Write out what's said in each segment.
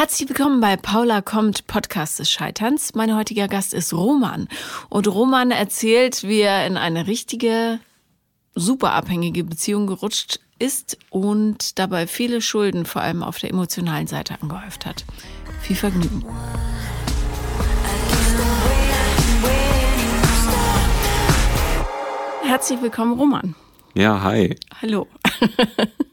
Herzlich willkommen bei Paula kommt, Podcast des Scheiterns. Mein heutiger Gast ist Roman. Und Roman erzählt, wie er in eine richtige, super abhängige Beziehung gerutscht ist und dabei viele Schulden, vor allem auf der emotionalen Seite, angehäuft hat. Viel Vergnügen. Herzlich willkommen, Roman. Ja, hi. Hallo.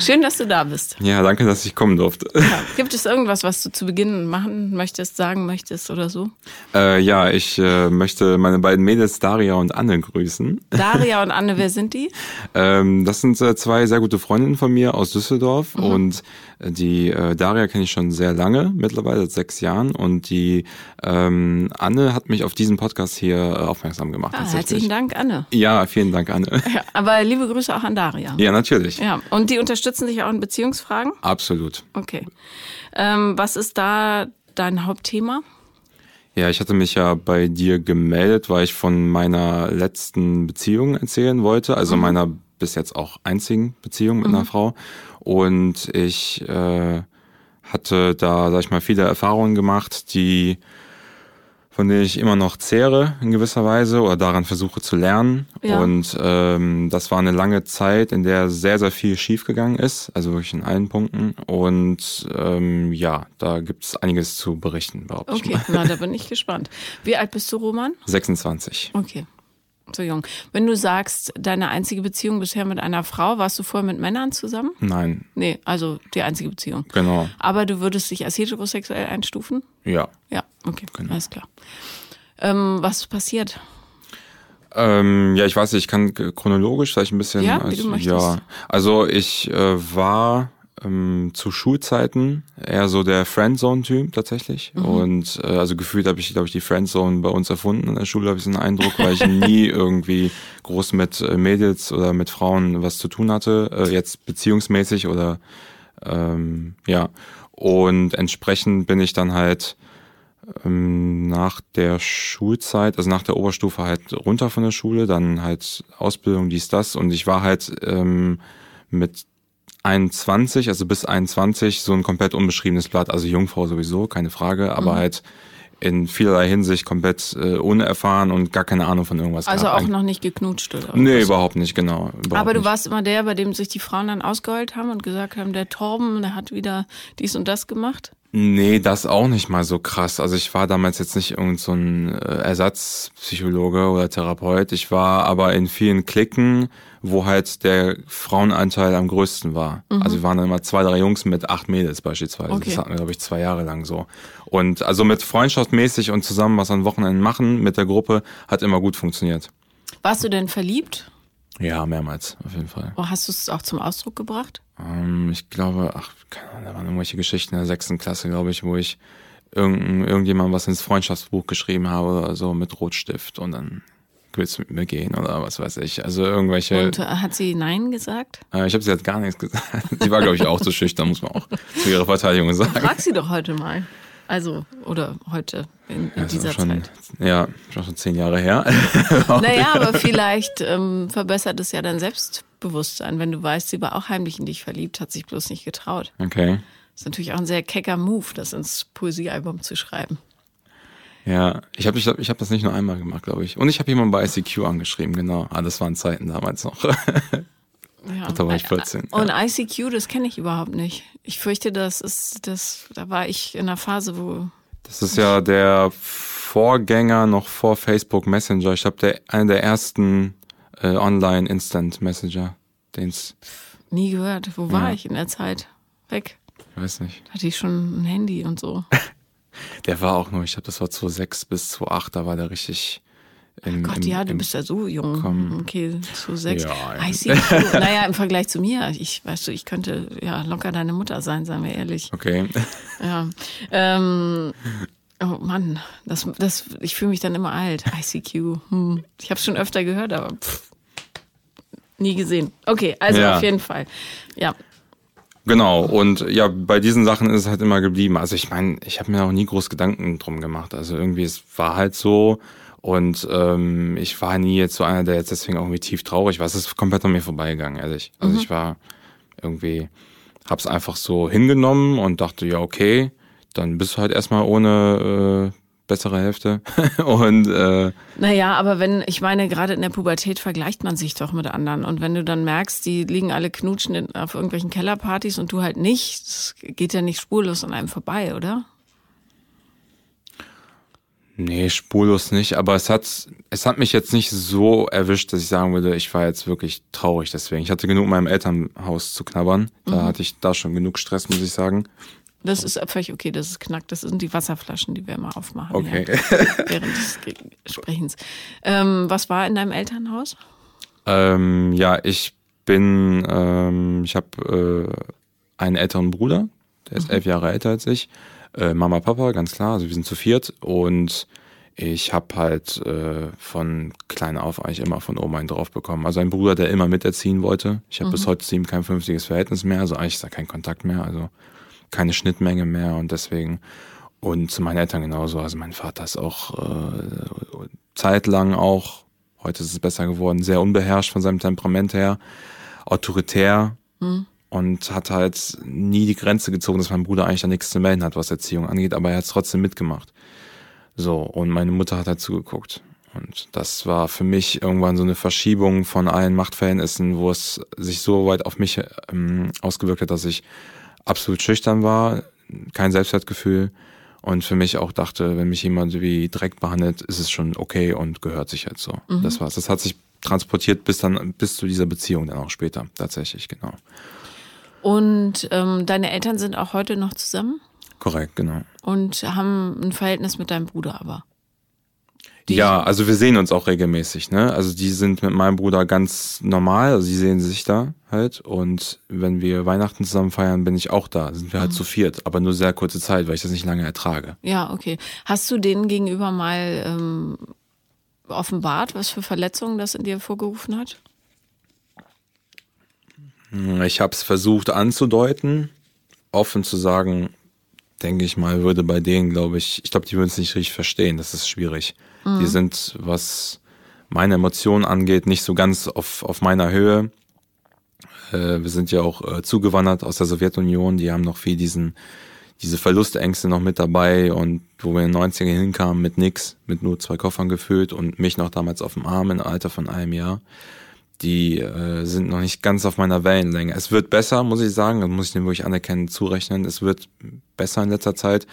Schön, dass du da bist. Ja, danke, dass ich kommen durfte. Ja. Gibt es irgendwas, was du zu Beginn machen möchtest, sagen möchtest oder so? Äh, ja, ich äh, möchte meine beiden Mädels Daria und Anne grüßen. Daria und Anne, wer sind die? ähm, das sind äh, zwei sehr gute Freundinnen von mir aus Düsseldorf mhm. und die äh, Daria kenne ich schon sehr lange, mittlerweile seit sechs Jahren. Und die ähm, Anne hat mich auf diesen Podcast hier äh, aufmerksam gemacht. Ah, herzlichen Dank, Anne. Ja, vielen Dank, Anne. Ja, aber liebe Grüße auch an Daria. Ja, natürlich. Ja, und die unterstützen dich auch in Beziehungsfragen? Absolut. Okay. Ähm, was ist da dein Hauptthema? Ja, ich hatte mich ja bei dir gemeldet, weil ich von meiner letzten Beziehung erzählen wollte, also mhm. meiner bis jetzt auch einzigen Beziehung mit mhm. einer Frau. Und ich äh, hatte da, sag ich mal, viele Erfahrungen gemacht, die von denen ich immer noch zehre in gewisser Weise oder daran versuche zu lernen. Ja. Und ähm, das war eine lange Zeit, in der sehr, sehr viel schiefgegangen ist, also wirklich in allen Punkten. Und ähm, ja, da gibt's einiges zu berichten, behaupte okay. ich mal. Okay, na, da bin ich gespannt. Wie alt bist du, Roman? 26. Okay so jung. Wenn du sagst, deine einzige Beziehung bisher mit einer Frau, warst du vorher mit Männern zusammen? Nein. Nee, also die einzige Beziehung. Genau. Aber du würdest dich als heterosexuell einstufen? Ja. Ja, okay, genau. alles klar. Ähm, was passiert? Ähm, ja, ich weiß nicht, ich kann chronologisch vielleicht ein bisschen. Ja, wie du möchtest. Ja, also ich äh, war ähm, zu Schulzeiten eher so der Friendzone-Typ tatsächlich. Mhm. Und äh, also gefühlt habe ich, glaube ich, die Friendzone bei uns erfunden in der Schule, habe ich so einen Eindruck, weil ich nie irgendwie groß mit äh, Mädels oder mit Frauen was zu tun hatte, äh, jetzt beziehungsmäßig oder ähm, ja. Und entsprechend bin ich dann halt ähm, nach der Schulzeit, also nach der Oberstufe halt runter von der Schule, dann halt Ausbildung, dies, das. Und ich war halt ähm, mit 21, also bis 21, so ein komplett unbeschriebenes Blatt. Also Jungfrau sowieso, keine Frage, aber mhm. halt in vielerlei Hinsicht komplett äh, unerfahren und gar keine Ahnung von irgendwas. Also gehabt. auch noch nicht geknutscht oder? Nee, was? überhaupt nicht, genau. Überhaupt aber du nicht. warst immer der, bei dem sich die Frauen dann ausgeheult haben und gesagt haben, der Torben, der hat wieder dies und das gemacht? Nee, das auch nicht mal so krass. Also ich war damals jetzt nicht irgend so ein äh, Ersatzpsychologe oder Therapeut. Ich war aber in vielen Klicken, wo halt der Frauenanteil am größten war. Mhm. Also wir waren dann immer zwei, drei Jungs mit acht Mädels beispielsweise. Okay. Das hatten wir, glaube ich, zwei Jahre lang so. Und also mit freundschaftmäßig und zusammen was an Wochenenden machen mit der Gruppe hat immer gut funktioniert. Warst du denn verliebt? Ja, mehrmals, auf jeden Fall. Oh, hast du es auch zum Ausdruck gebracht? Ähm, ich glaube, ach, keine Ahnung, da waren irgendwelche Geschichten in der sechsten Klasse, glaube ich, wo ich irgend, irgendjemand was ins Freundschaftsbuch geschrieben habe oder so mit Rotstift und dann willst du mit mir gehen oder was weiß ich. Also irgendwelche. Und äh, hat sie Nein gesagt? Äh, ich habe sie jetzt gar nichts gesagt. Sie war, glaube ich, auch zu schüchtern, muss man auch zu ihrer Verteidigung sagen. Frag sie doch heute mal. Also, oder heute in, in ja, dieser schon, Zeit. Ja, schon zehn Jahre her. naja, aber vielleicht ähm, verbessert es ja dein Selbstbewusstsein, wenn du weißt, sie war auch heimlich in dich verliebt, hat sich bloß nicht getraut. Okay. Das ist natürlich auch ein sehr kecker Move, das ins Poesiealbum zu schreiben. Ja, ich habe ich, ich hab das nicht nur einmal gemacht, glaube ich. Und ich habe jemanden bei ICQ angeschrieben, genau. Ah, das waren Zeiten damals noch. Ja. Da war ich 14. Und ja. ICQ, das kenne ich überhaupt nicht. Ich fürchte, das ist, das, da war ich in einer Phase, wo. Das ist ja der Vorgänger noch vor Facebook Messenger. Ich glaube, der, einer der ersten äh, Online Instant Messenger, den's. Nie gehört. Wo war ja. ich in der Zeit? Weg. Ich weiß nicht. hatte ich schon ein Handy und so. der war auch nur, ich glaube, das war 2006 bis 2008, da war der richtig im, Gott, im, ja, du bist ja so jung. Komm. Okay, zu sechs. Ja, ja. naja, im Vergleich zu mir, ich weißt du, ich könnte ja locker deine Mutter sein, sagen wir ehrlich. Okay. Ja. Ähm, oh Mann, das, das, ich fühle mich dann immer alt. ICQ. Hm. Ich habe es schon öfter gehört, aber pff, nie gesehen. Okay, also ja. auf jeden Fall. Ja. Genau, und ja, bei diesen Sachen ist es halt immer geblieben. Also ich meine, ich habe mir auch nie groß Gedanken drum gemacht. Also irgendwie, es war halt so, und ähm, ich war nie jetzt so einer, der jetzt deswegen irgendwie tief traurig war. Es ist komplett an mir vorbeigegangen, ehrlich. Also mhm. ich war irgendwie, hab's einfach so hingenommen und dachte, ja, okay, dann bist du halt erstmal ohne äh, bessere Hälfte. und äh, naja, aber wenn, ich meine, gerade in der Pubertät vergleicht man sich doch mit anderen. Und wenn du dann merkst, die liegen alle knutschen in, auf irgendwelchen Kellerpartys und du halt nicht, das geht ja nicht spurlos an einem vorbei, oder? Nee, spurlos nicht, aber es hat, es hat mich jetzt nicht so erwischt, dass ich sagen würde, ich war jetzt wirklich traurig deswegen. Ich hatte genug in meinem Elternhaus zu knabbern. Da mhm. hatte ich da schon genug Stress, muss ich sagen. Das ist völlig okay, das ist knackt. Das sind die Wasserflaschen, die wir immer aufmachen okay. während des Sprechens. Ähm, was war in deinem Elternhaus? Ähm, ja, ich bin, ähm, ich habe äh, einen älteren Bruder, der ist mhm. elf Jahre älter als ich. Äh, Mama, Papa, ganz klar, also wir sind zu viert und ich habe halt äh, von klein auf eigentlich immer von Oma einen drauf bekommen. Also ein Bruder, der immer miterziehen wollte. Ich habe mhm. bis heute zu ihm kein vernünftiges Verhältnis mehr, also eigentlich ist da kein Kontakt mehr. Also keine Schnittmenge mehr und deswegen und zu meinen Eltern genauso. Also mein Vater ist auch äh, zeitlang auch, heute ist es besser geworden, sehr unbeherrscht von seinem Temperament her, autoritär mhm. und hat halt nie die Grenze gezogen, dass mein Bruder eigentlich da nichts zu melden hat, was Erziehung angeht, aber er hat es trotzdem mitgemacht. So, und meine Mutter hat halt zugeguckt. Und das war für mich irgendwann so eine Verschiebung von allen Machtverhältnissen, wo es sich so weit auf mich ähm, ausgewirkt hat, dass ich absolut schüchtern war, kein Selbstwertgefühl und für mich auch dachte, wenn mich jemand wie Dreck behandelt, ist es schon okay und gehört sich halt so. Mhm. Das war's. Das hat sich transportiert bis dann, bis zu dieser Beziehung dann auch später, tatsächlich, genau. Und ähm, deine Eltern sind auch heute noch zusammen? Korrekt, genau. Und haben ein Verhältnis mit deinem Bruder aber? Die ja, also wir sehen uns auch regelmäßig, ne? Also die sind mit meinem Bruder ganz normal, also sie sehen sich da halt. Und wenn wir Weihnachten zusammen feiern, bin ich auch da. Sind wir halt mhm. zu viert, aber nur sehr kurze Zeit, weil ich das nicht lange ertrage. Ja, okay. Hast du denen gegenüber mal ähm, offenbart, was für Verletzungen das in dir vorgerufen hat? Ich habe es versucht anzudeuten, offen zu sagen, denke ich mal, würde bei denen, glaube ich, ich glaube, die würden es nicht richtig verstehen. Das ist schwierig. Mhm. Die sind, was meine Emotionen angeht, nicht so ganz auf, auf meiner Höhe. Äh, wir sind ja auch äh, zugewandert aus der Sowjetunion. Die haben noch viel diesen, diese Verlustängste noch mit dabei und wo wir in den 90ern hinkamen mit nix, mit nur zwei Koffern gefüllt und mich noch damals auf dem Arm im Alter von einem Jahr die äh, sind noch nicht ganz auf meiner Wellenlänge. Es wird besser, muss ich sagen, das muss ich dem wirklich anerkennen, zurechnen. Es wird besser in letzter Zeit,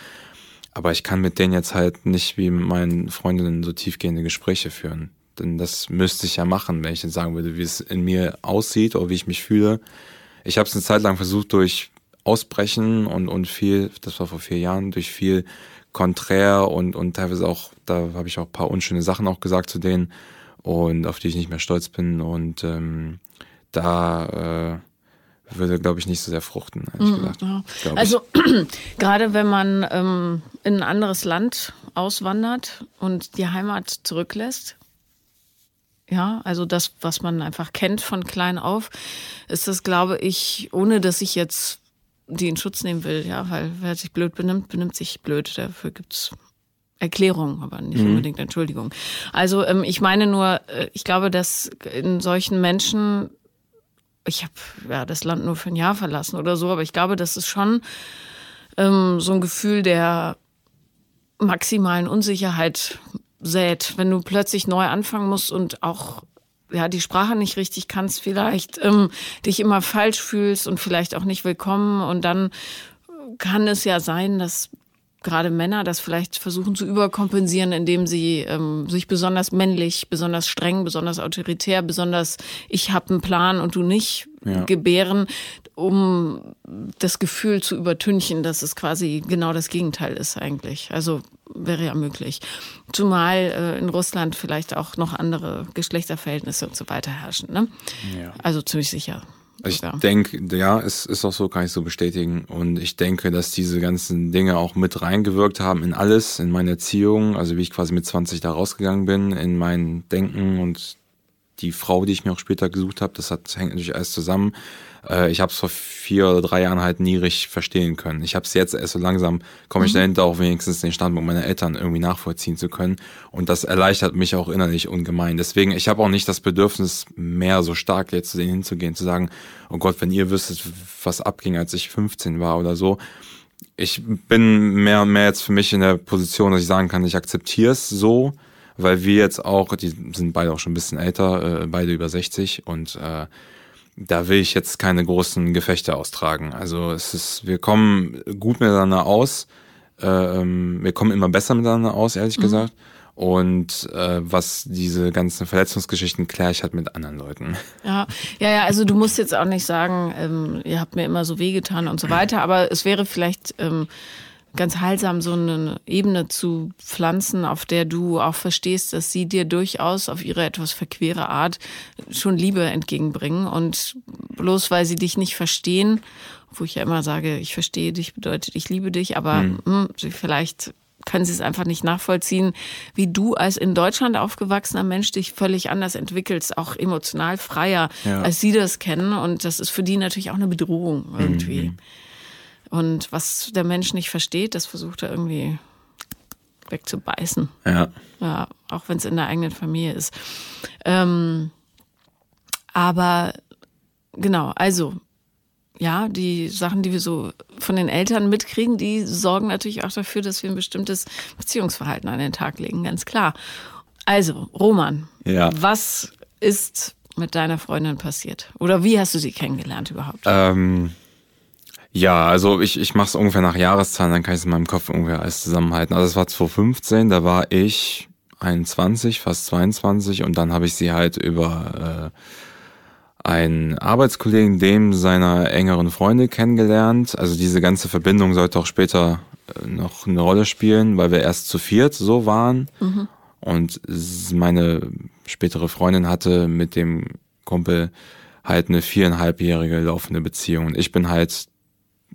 aber ich kann mit denen jetzt halt nicht wie mit meinen Freundinnen so tiefgehende Gespräche führen. Denn das müsste ich ja machen, wenn ich jetzt sagen würde, wie es in mir aussieht oder wie ich mich fühle. Ich habe es eine Zeit lang versucht durch Ausbrechen und, und viel, das war vor vier Jahren, durch viel Konträr und, und teilweise auch, da habe ich auch paar unschöne Sachen auch gesagt zu denen und auf die ich nicht mehr stolz bin. Und ähm, da äh, würde, glaube ich, nicht so sehr fruchten, ehrlich mhm, gesagt. Ja. Also gerade wenn man ähm, in ein anderes Land auswandert und die Heimat zurücklässt, ja, also das, was man einfach kennt von klein auf, ist das, glaube ich, ohne dass ich jetzt die in Schutz nehmen will, ja, weil wer sich blöd benimmt, benimmt sich blöd. Dafür gibt's Erklärung, aber nicht mhm. unbedingt Entschuldigung. Also ähm, ich meine nur, äh, ich glaube, dass in solchen Menschen, ich habe ja das Land nur für ein Jahr verlassen oder so, aber ich glaube, das ist schon ähm, so ein Gefühl der maximalen Unsicherheit sät, wenn du plötzlich neu anfangen musst und auch ja die Sprache nicht richtig kannst, vielleicht ähm, dich immer falsch fühlst und vielleicht auch nicht willkommen und dann kann es ja sein, dass gerade Männer das vielleicht versuchen zu überkompensieren, indem sie ähm, sich besonders männlich, besonders streng, besonders autoritär, besonders ich habe einen Plan und du nicht ja. gebären, um das Gefühl zu übertünchen, dass es quasi genau das Gegenteil ist eigentlich. Also wäre ja möglich. Zumal äh, in Russland vielleicht auch noch andere Geschlechterverhältnisse und so weiter herrschen. Ne? Ja. Also ziemlich sicher. Ich denke, ja, es ist auch so, kann ich so bestätigen. Und ich denke, dass diese ganzen Dinge auch mit reingewirkt haben in alles, in meine Erziehung, also wie ich quasi mit 20 da rausgegangen bin, in mein Denken und die Frau, die ich mir auch später gesucht habe. Das hat, hängt natürlich alles zusammen. Äh, ich habe es vor vier oder drei Jahren halt nie richtig verstehen können. Ich habe es jetzt erst so langsam, komme ich mhm. dahinter, auch wenigstens den Standpunkt meiner Eltern irgendwie nachvollziehen zu können. Und das erleichtert mich auch innerlich ungemein. Deswegen, ich habe auch nicht das Bedürfnis, mehr so stark jetzt zu denen hinzugehen, zu sagen, oh Gott, wenn ihr wüsstet, was abging, als ich 15 war oder so. Ich bin mehr und mehr jetzt für mich in der Position, dass ich sagen kann, ich akzeptiere es so, weil wir jetzt auch, die sind beide auch schon ein bisschen älter, äh, beide über 60 und äh, da will ich jetzt keine großen Gefechte austragen. Also es ist, wir kommen gut miteinander aus, äh, ähm, wir kommen immer besser miteinander aus, ehrlich mhm. gesagt. Und äh, was diese ganzen Verletzungsgeschichten kläre ich halt mit anderen Leuten. Ja, ja, ja, also du musst jetzt auch nicht sagen, ähm, ihr habt mir immer so wehgetan und so weiter, aber es wäre vielleicht ähm, ganz heilsam, so eine Ebene zu pflanzen, auf der du auch verstehst, dass sie dir durchaus auf ihre etwas verquere Art schon Liebe entgegenbringen. Und bloß weil sie dich nicht verstehen, wo ich ja immer sage, ich verstehe dich, bedeutet, ich liebe dich, aber mhm. mh, hm, vielleicht können sie es einfach nicht nachvollziehen, wie du als in Deutschland aufgewachsener Mensch dich völlig anders entwickelst, auch emotional freier, ja. als sie das kennen. Und das ist für die natürlich auch eine Bedrohung irgendwie. Mhm. Und was der Mensch nicht versteht, das versucht er irgendwie wegzubeißen. Ja. Ja, auch wenn es in der eigenen Familie ist. Ähm, aber genau, also ja, die Sachen, die wir so von den Eltern mitkriegen, die sorgen natürlich auch dafür, dass wir ein bestimmtes Beziehungsverhalten an den Tag legen, ganz klar. Also, Roman, ja. was ist mit deiner Freundin passiert? Oder wie hast du sie kennengelernt überhaupt? Ähm, ja, also ich, ich mache es ungefähr nach Jahreszahlen, dann kann ich es in meinem Kopf ungefähr alles zusammenhalten. Also es war 2015, da war ich 21, fast 22 und dann habe ich sie halt über äh, einen Arbeitskollegen, dem seiner engeren Freunde kennengelernt. Also diese ganze Verbindung sollte auch später äh, noch eine Rolle spielen, weil wir erst zu viert so waren. Mhm. Und meine spätere Freundin hatte mit dem Kumpel halt eine viereinhalbjährige laufende Beziehung. Und ich bin halt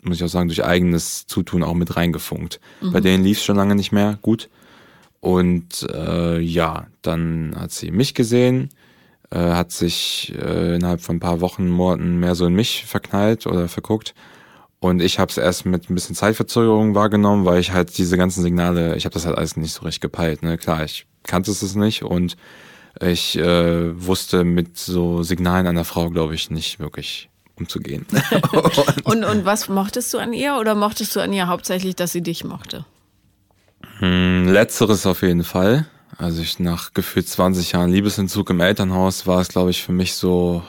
muss ich auch sagen, durch eigenes Zutun auch mit reingefunkt. Mhm. Bei denen lief es schon lange nicht mehr gut. Und äh, ja, dann hat sie mich gesehen, äh, hat sich äh, innerhalb von ein paar Wochen, Monaten mehr so in mich verknallt oder verguckt. Und ich habe es erst mit ein bisschen Zeitverzögerung wahrgenommen, weil ich halt diese ganzen Signale, ich habe das halt alles nicht so richtig gepeilt. Ne? Klar, ich kannte es nicht und ich äh, wusste mit so Signalen einer Frau, glaube ich, nicht wirklich umzugehen. und, und was mochtest du an ihr oder mochtest du an ihr hauptsächlich, dass sie dich mochte? Hm, letzteres auf jeden Fall. Also ich nach gefühlt 20 Jahren Liebesentzug im Elternhaus war es, glaube ich, für mich so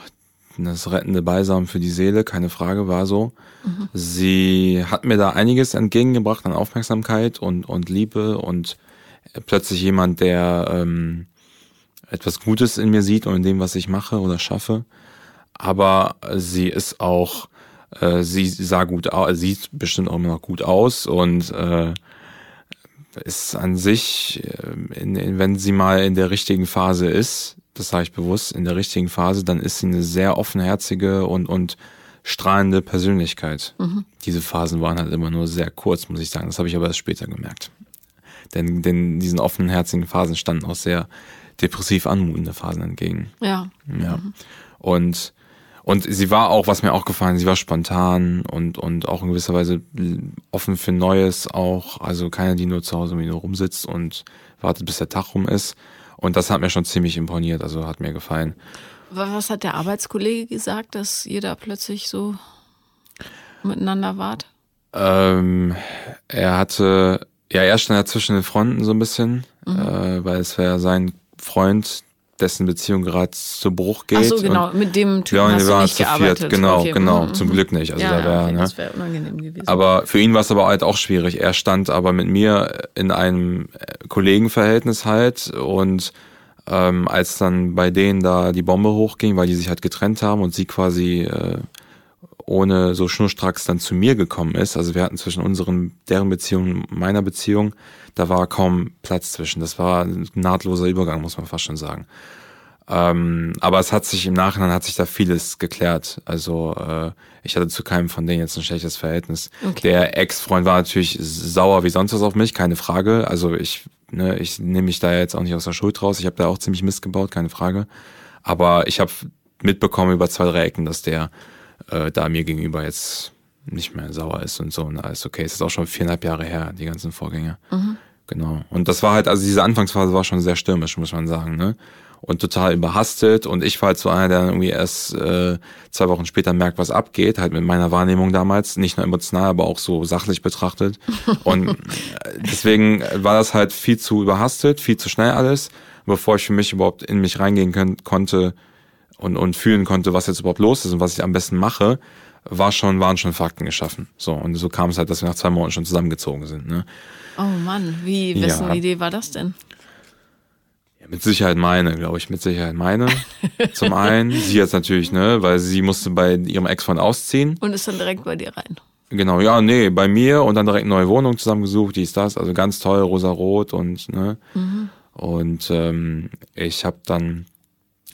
das rettende Beisam für die Seele, keine Frage, war so. Mhm. Sie hat mir da einiges entgegengebracht an Aufmerksamkeit und, und Liebe und plötzlich jemand, der ähm, etwas Gutes in mir sieht und in dem, was ich mache oder schaffe aber sie ist auch, äh, sie sah gut aus, sieht bestimmt auch immer noch gut aus und äh, ist an sich, äh, in, in, wenn sie mal in der richtigen Phase ist, das sage ich bewusst, in der richtigen Phase, dann ist sie eine sehr offenherzige und, und strahlende Persönlichkeit. Mhm. Diese Phasen waren halt immer nur sehr kurz, muss ich sagen. Das habe ich aber erst später gemerkt. Denn, denn diesen offenherzigen Phasen standen auch sehr depressiv anmutende Phasen entgegen. Ja. Ja. Mhm. Und und sie war auch, was mir auch gefallen, sie war spontan und, und auch in gewisser Weise offen für Neues auch. Also keine, die nur zu Hause nur rumsitzt und wartet, bis der Tag rum ist. Und das hat mir schon ziemlich imponiert, also hat mir gefallen. Was hat der Arbeitskollege gesagt, dass ihr da plötzlich so miteinander wart? Ähm, er hatte, ja, er stand ja zwischen den Fronten so ein bisschen, mhm. äh, weil es wäre sein Freund, dessen Beziehung gerade zu Bruch geht. Ach so, genau, mit dem Typen ja, hast du nicht gearbeitet. Viert. Genau, okay. genau, mhm. zum Glück nicht. Also ja, da wär, okay, ne? das wäre unangenehm gewesen. Aber für ihn war es aber halt auch schwierig. Er stand aber mit mir in einem äh, Kollegenverhältnis halt und ähm, als dann bei denen da die Bombe hochging, weil die sich halt getrennt haben und sie quasi äh, ohne so schnurstracks dann zu mir gekommen ist, also wir hatten zwischen unseren, deren Beziehung, meiner Beziehung, da war kaum Platz zwischen. Das war ein nahtloser Übergang, muss man fast schon sagen. Ähm, aber es hat sich im Nachhinein hat sich da vieles geklärt. Also äh, ich hatte zu keinem von denen jetzt ein schlechtes Verhältnis. Okay. Der Ex-Freund war natürlich sauer wie sonst was auf mich, keine Frage. Also ich, ne, ich nehme mich da jetzt auch nicht aus der Schuld raus. Ich habe da auch ziemlich Mist gebaut, keine Frage. Aber ich habe mitbekommen über zwei, drei Ecken, dass der äh, da mir gegenüber jetzt nicht mehr sauer ist und so und alles okay. Es ist auch schon viereinhalb Jahre her, die ganzen Vorgänge. Mhm. Genau. Und das war halt, also diese Anfangsphase war schon sehr stürmisch, muss man sagen, ne? Und total überhastet. Und ich war halt so einer, der irgendwie erst äh, zwei Wochen später merkt, was abgeht, halt mit meiner Wahrnehmung damals, nicht nur emotional, aber auch so sachlich betrachtet. Und äh, deswegen war das halt viel zu überhastet, viel zu schnell alles, bevor ich für mich überhaupt in mich reingehen können, konnte und, und fühlen konnte, was jetzt überhaupt los ist und was ich am besten mache, war schon, waren schon Fakten geschaffen. So, und so kam es halt, dass wir nach zwei Monaten schon zusammengezogen sind. Ne? Oh Mann, wie, wessen ja. Idee war das denn? Ja, mit Sicherheit meine, glaube ich, mit Sicherheit meine. Zum einen, sie jetzt natürlich, ne, weil sie musste bei ihrem Ex-Freund ausziehen. Und ist dann direkt bei dir rein. Genau, ja, nee, bei mir und dann direkt neue Wohnung zusammengesucht, die ist das, also ganz toll, rosa-rot und, ne. Mhm. Und ähm, ich habe dann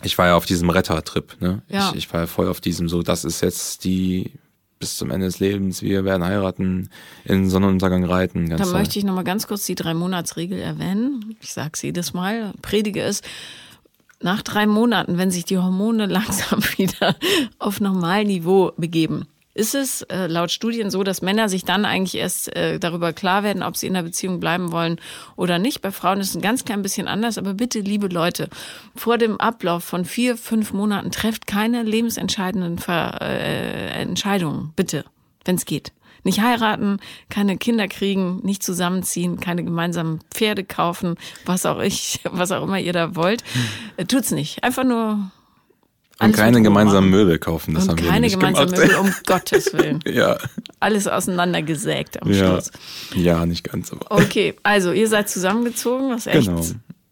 ich war ja auf diesem Rettertrip, ne? Ja. Ich, ich war ja voll auf diesem so, das ist jetzt die bis zum Ende des Lebens, wir werden heiraten, in Sonnenuntergang reiten. Da möchte ich nochmal ganz kurz die Drei-Monats-Regel erwähnen. Ich sage es jedes Mal, predige es. Nach drei Monaten, wenn sich die Hormone langsam wieder auf Normalniveau begeben, ist es äh, laut Studien so, dass Männer sich dann eigentlich erst äh, darüber klar werden, ob sie in der Beziehung bleiben wollen oder nicht. Bei Frauen ist es ein ganz klein bisschen anders, aber bitte, liebe Leute, vor dem Ablauf von vier, fünf Monaten trefft keine lebensentscheidenden Ver äh, Entscheidungen, bitte, wenn es geht. Nicht heiraten, keine Kinder kriegen, nicht zusammenziehen, keine gemeinsamen Pferde kaufen, was auch ich, was auch immer ihr da wollt. Hm. Tut's nicht. Einfach nur und keine gemeinsamen Möbel kaufen, das und haben wir nicht gemacht. Keine gemeinsamen Möbel, um Gottes Willen. ja. Alles auseinandergesägt am ja. Schluss. Ja, nicht ganz. Aber. Okay, also ihr seid zusammengezogen, was echt genau.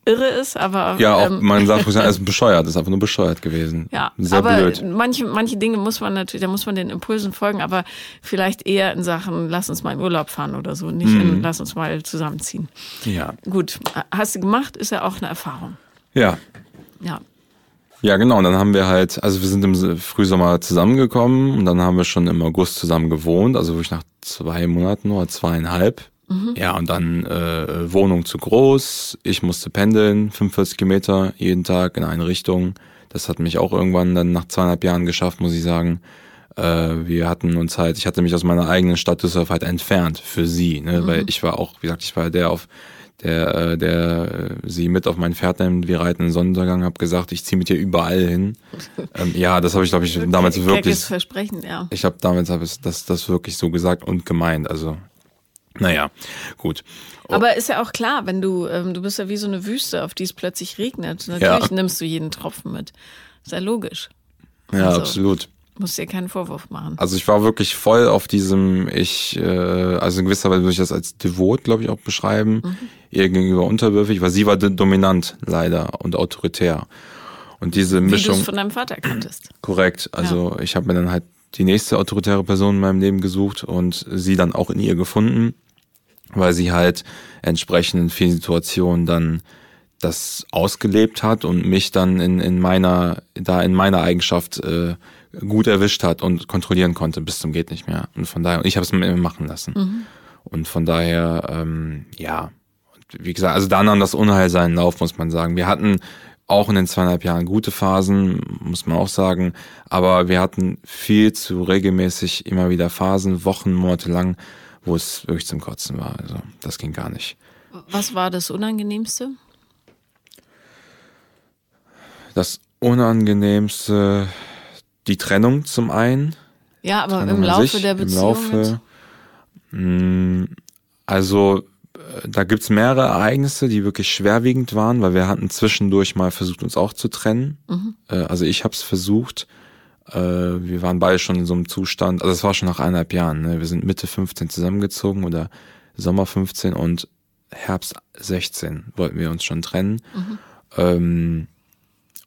irre ist, aber... Ja, auch, ähm, man sagt, es ist bescheuert, ist einfach nur bescheuert gewesen. Ja, Sehr aber blöd. Manche, manche Dinge muss man natürlich, da muss man den Impulsen folgen, aber vielleicht eher in Sachen, lass uns mal in Urlaub fahren oder so, nicht mhm. in, lass uns mal zusammenziehen. Ja. Gut, hast du gemacht, ist ja auch eine Erfahrung. Ja. Ja. Ja, genau. Und dann haben wir halt, also wir sind im Frühsommer zusammengekommen und dann haben wir schon im August zusammen gewohnt, also wirklich nach zwei Monaten oder zweieinhalb. Mhm. Ja, und dann äh, Wohnung zu groß. Ich musste pendeln, 45 Kilometer jeden Tag in eine Richtung. Das hat mich auch irgendwann dann nach zweieinhalb Jahren geschafft, muss ich sagen. Äh, wir hatten uns halt, ich hatte mich aus meiner eigenen Stadt Düsseldorf halt entfernt für sie, ne? Mhm. weil ich war auch, wie gesagt, ich war der auf der, äh, der äh, sie mit auf mein Pferd nimmt, wir reiten in Sonnenuntergang, habe gesagt, ich ziehe mit dir überall hin. ähm, ja, das habe ich, glaube ich, damals Ke wirklich. Versprechen, ja. Ich habe damals hab ich das, das wirklich so gesagt und gemeint. Also, naja, gut. Oh. Aber ist ja auch klar, wenn du, ähm, du bist ja wie so eine Wüste, auf die es plötzlich regnet. Natürlich ja. nimmst du jeden Tropfen mit. Ist ja logisch. Ja, also. absolut. Muss dir keinen Vorwurf machen. Also ich war wirklich voll auf diesem, ich, äh, also in gewisser Weise würde ich das als devot, glaube ich, auch beschreiben, mhm. ihr gegenüber unterwürfig, weil sie war dominant leider und autoritär. Und diese Mischung. Wie du von deinem Vater kanntest. Korrekt. Also ja. ich habe mir dann halt die nächste autoritäre Person in meinem Leben gesucht und sie dann auch in ihr gefunden, weil sie halt entsprechend in vielen Situationen dann das ausgelebt hat und mich dann in, in meiner, da in meiner Eigenschaft äh, gut erwischt hat und kontrollieren konnte bis zum geht nicht mehr. Und von daher, ich habe es mir machen lassen. Mhm. Und von daher, ähm, ja, wie gesagt, also da nahm das Unheil seinen Lauf, muss man sagen. Wir hatten auch in den zweieinhalb Jahren gute Phasen, muss man auch sagen, aber wir hatten viel zu regelmäßig immer wieder Phasen, Wochen, Monate lang, wo es wirklich zum Kotzen war. Also das ging gar nicht. Was war das Unangenehmste? Das Unangenehmste die Trennung zum einen. Ja, aber Trennung im Laufe sich, der Beziehung. Im Laufe, mh, mm, also äh, da gibt's mehrere Ereignisse, die wirklich schwerwiegend waren, weil wir hatten zwischendurch mal versucht, uns auch zu trennen. Mhm. Äh, also ich habe es versucht. Äh, wir waren beide schon in so einem Zustand, also es war schon nach eineinhalb Jahren. Ne? Wir sind Mitte 15 zusammengezogen oder Sommer 15 und Herbst 16 wollten wir uns schon trennen. Mhm. Ähm,